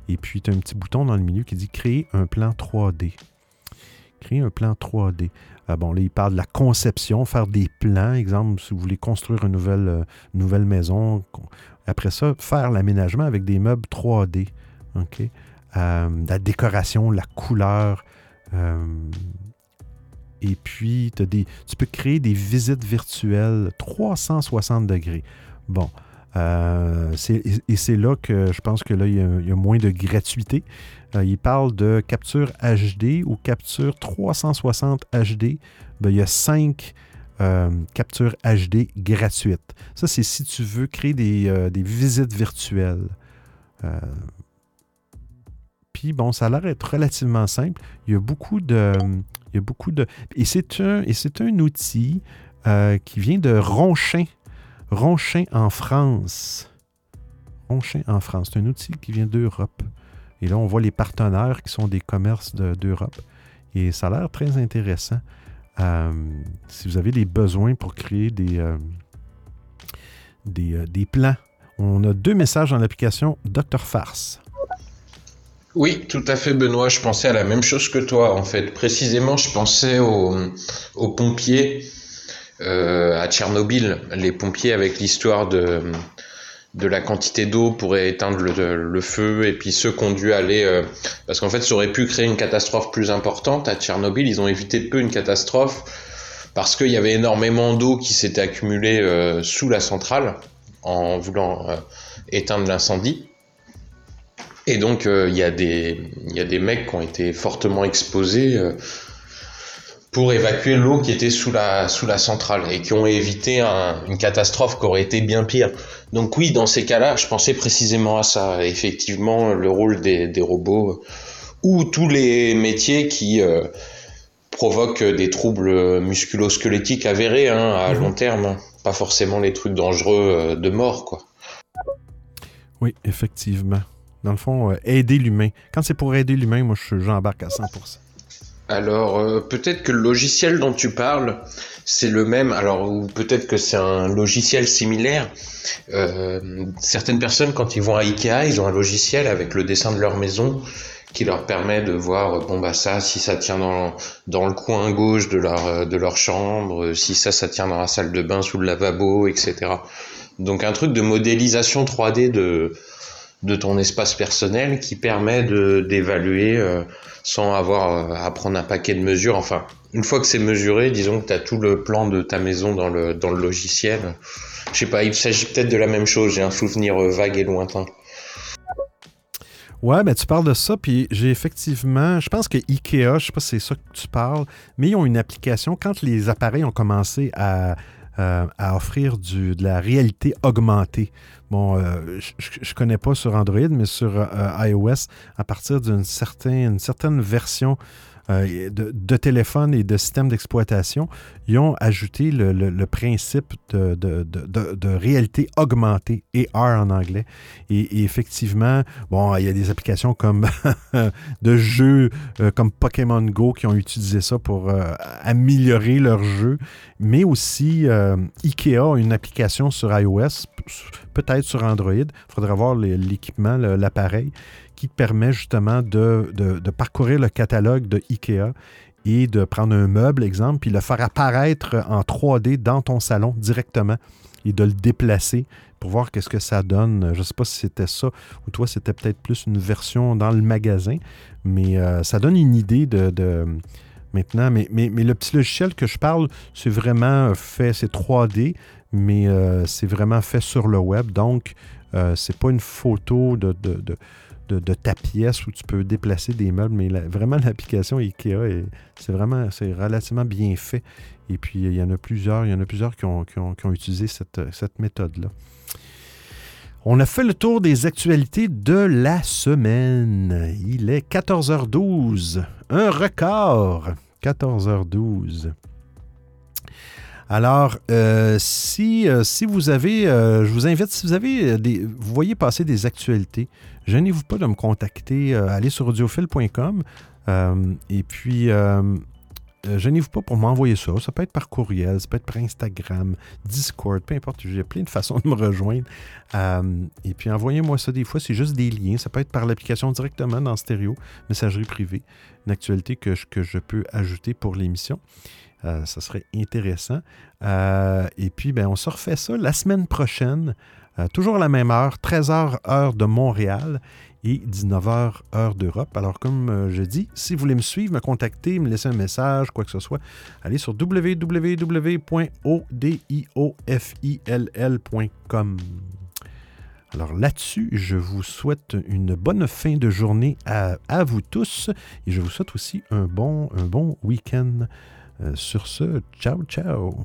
Et puis, tu as un petit bouton dans le milieu qui dit Créer un plan 3D. Créer un plan 3D. bon, là, il parle de la conception, faire des plans. Exemple, si vous voulez construire une nouvelle, nouvelle maison. Après ça, faire l'aménagement avec des meubles 3D. OK? Euh, la décoration, la couleur. Euh, et puis, tu peux créer des visites virtuelles 360 degrés. Bon. Euh, et c'est là que je pense que là, il y a, moins de gratuité. il parle de capture HD ou capture 360 HD. Ben, il y a cinq captures HD gratuites. Ça, c'est si tu veux créer des, des visites virtuelles bon, ça a l'air d'être relativement simple. Il y a beaucoup de. Il y a beaucoup de. Et c'est un, un outil euh, qui vient de Ronchin. Ronchin en France. Ronchin en France. C'est un outil qui vient d'Europe. Et là, on voit les partenaires qui sont des commerces d'Europe. et ça a l'air très intéressant. Euh, si vous avez des besoins pour créer des, euh, des, des plans, on a deux messages dans l'application Dr. Farce. Oui, tout à fait, Benoît. Je pensais à la même chose que toi, en fait. Précisément, je pensais aux, pompiers euh, à Tchernobyl, les pompiers avec l'histoire de, la quantité d'eau pour éteindre le, feu et puis ceux qui ont dû aller euh, parce qu'en fait ça aurait pu créer une catastrophe plus importante à Tchernobyl ils ont évité peu une catastrophe parce qu'il y avait énormément d'eau qui s'était accumulée euh, sous la centrale en voulant éteindre l'incendie et donc il y a des il y a des mecs qui ont été fortement exposés pour évacuer l'eau qui était sous la, sous la centrale et qui ont évité une catastrophe qui aurait été bien pire. Donc oui, dans ces cas-là, je pensais précisément à ça. Effectivement, le rôle des, des robots ou tous les métiers qui euh, provoquent des troubles musculo-squelettiques avérés hein, à mhm. long terme, pas forcément les trucs dangereux euh, de mort, quoi. Oui, effectivement. Dans le fond, euh, aider l'humain. Quand c'est pour aider l'humain, moi, j'embarque à 100%. Alors euh, peut-être que le logiciel dont tu parles, c'est le même. Alors ou peut-être que c'est un logiciel similaire. Euh, certaines personnes, quand ils vont à Ikea, ils ont un logiciel avec le dessin de leur maison qui leur permet de voir bon bah ça si ça tient dans dans le coin gauche de leur de leur chambre, si ça ça tient dans la salle de bain sous le lavabo, etc. Donc un truc de modélisation 3D de de ton espace personnel qui permet d'évaluer euh, sans avoir à prendre un paquet de mesures. Enfin, une fois que c'est mesuré, disons que tu as tout le plan de ta maison dans le, dans le logiciel. Je sais pas, il s'agit peut-être de la même chose, j'ai un souvenir euh, vague et lointain. Ouais, ben tu parles de ça, puis j'ai effectivement, je pense que Ikea, je sais pas si c'est ça que tu parles, mais ils ont une application, quand les appareils ont commencé à, euh, à offrir de la réalité augmentée. Bon, euh, je ne connais pas sur Android, mais sur euh, iOS, à partir d'une certaine version euh, de, téléphone et de système d'exploitation, ils ont ajouté le, principe de, réalité augmentée, AR en anglais. Et, effectivement, bon, il y a des applications comme [LAUGHS] de jeux euh, comme Pokémon Go qui ont utilisé ça pour euh, améliorer leur jeu, mais aussi Ikea a une application sur iOS, peut-être sur Android. Il faudra voir l'équipement, l'appareil qui te permet justement de, parcourir le catalogue de IKEA et de prendre un meuble, exemple, puis le faire apparaître en 3D dans ton salon directement et de le déplacer pour voir qu'est-ce que ça donne. Je ne sais pas si c'était ça ou toi, c'était peut-être plus une version dans le magasin, mais euh, ça donne une idée de, maintenant. Mais, mais, le petit logiciel que je parle, c'est vraiment fait, c'est 3D, mais euh, c'est vraiment fait sur le web. Donc, euh, c'est pas une photo de, de, ta pièce où tu peux déplacer des meubles, mais vraiment l'application IKEA, c'est vraiment relativement bien fait. Et puis il y en a plusieurs, il y en a plusieurs qui ont, utilisé cette, cette méthode-là. On a fait le tour des actualités de la semaine. Il est 14h12. Un record. 14h12. Alors, euh, si, euh, si vous avez, euh, je vous invite, si vous avez des, vous voyez passer des actualités, gênez-vous pas de me contacter, allez sur audiophile.com et puis gênez-vous pas pour m'envoyer ça. Ça peut être par courriel, ça peut être par Instagram, Discord, peu importe. J'ai plein de façons de me rejoindre. et puis envoyez-moi ça des fois, c'est juste des liens. Ça peut être par l'application directement dans Stéréo, messagerie privée, une actualité que que je peux ajouter pour l'émission. Euh, ça serait intéressant. Euh, et puis, ben, on se refait ça la semaine prochaine, euh, toujours à la même heure, 13h heure de Montréal et 19h heure d'Europe. Alors, comme je dis, si vous voulez me suivre, me contacter, me laisser un message, quoi que ce soit, allez sur www.odiofill.com. Alors là-dessus, je vous souhaite une bonne fin de journée à, à, vous tous et je vous souhaite aussi un bon, un bon week-end. Euh, sur ce, ciao, ciao.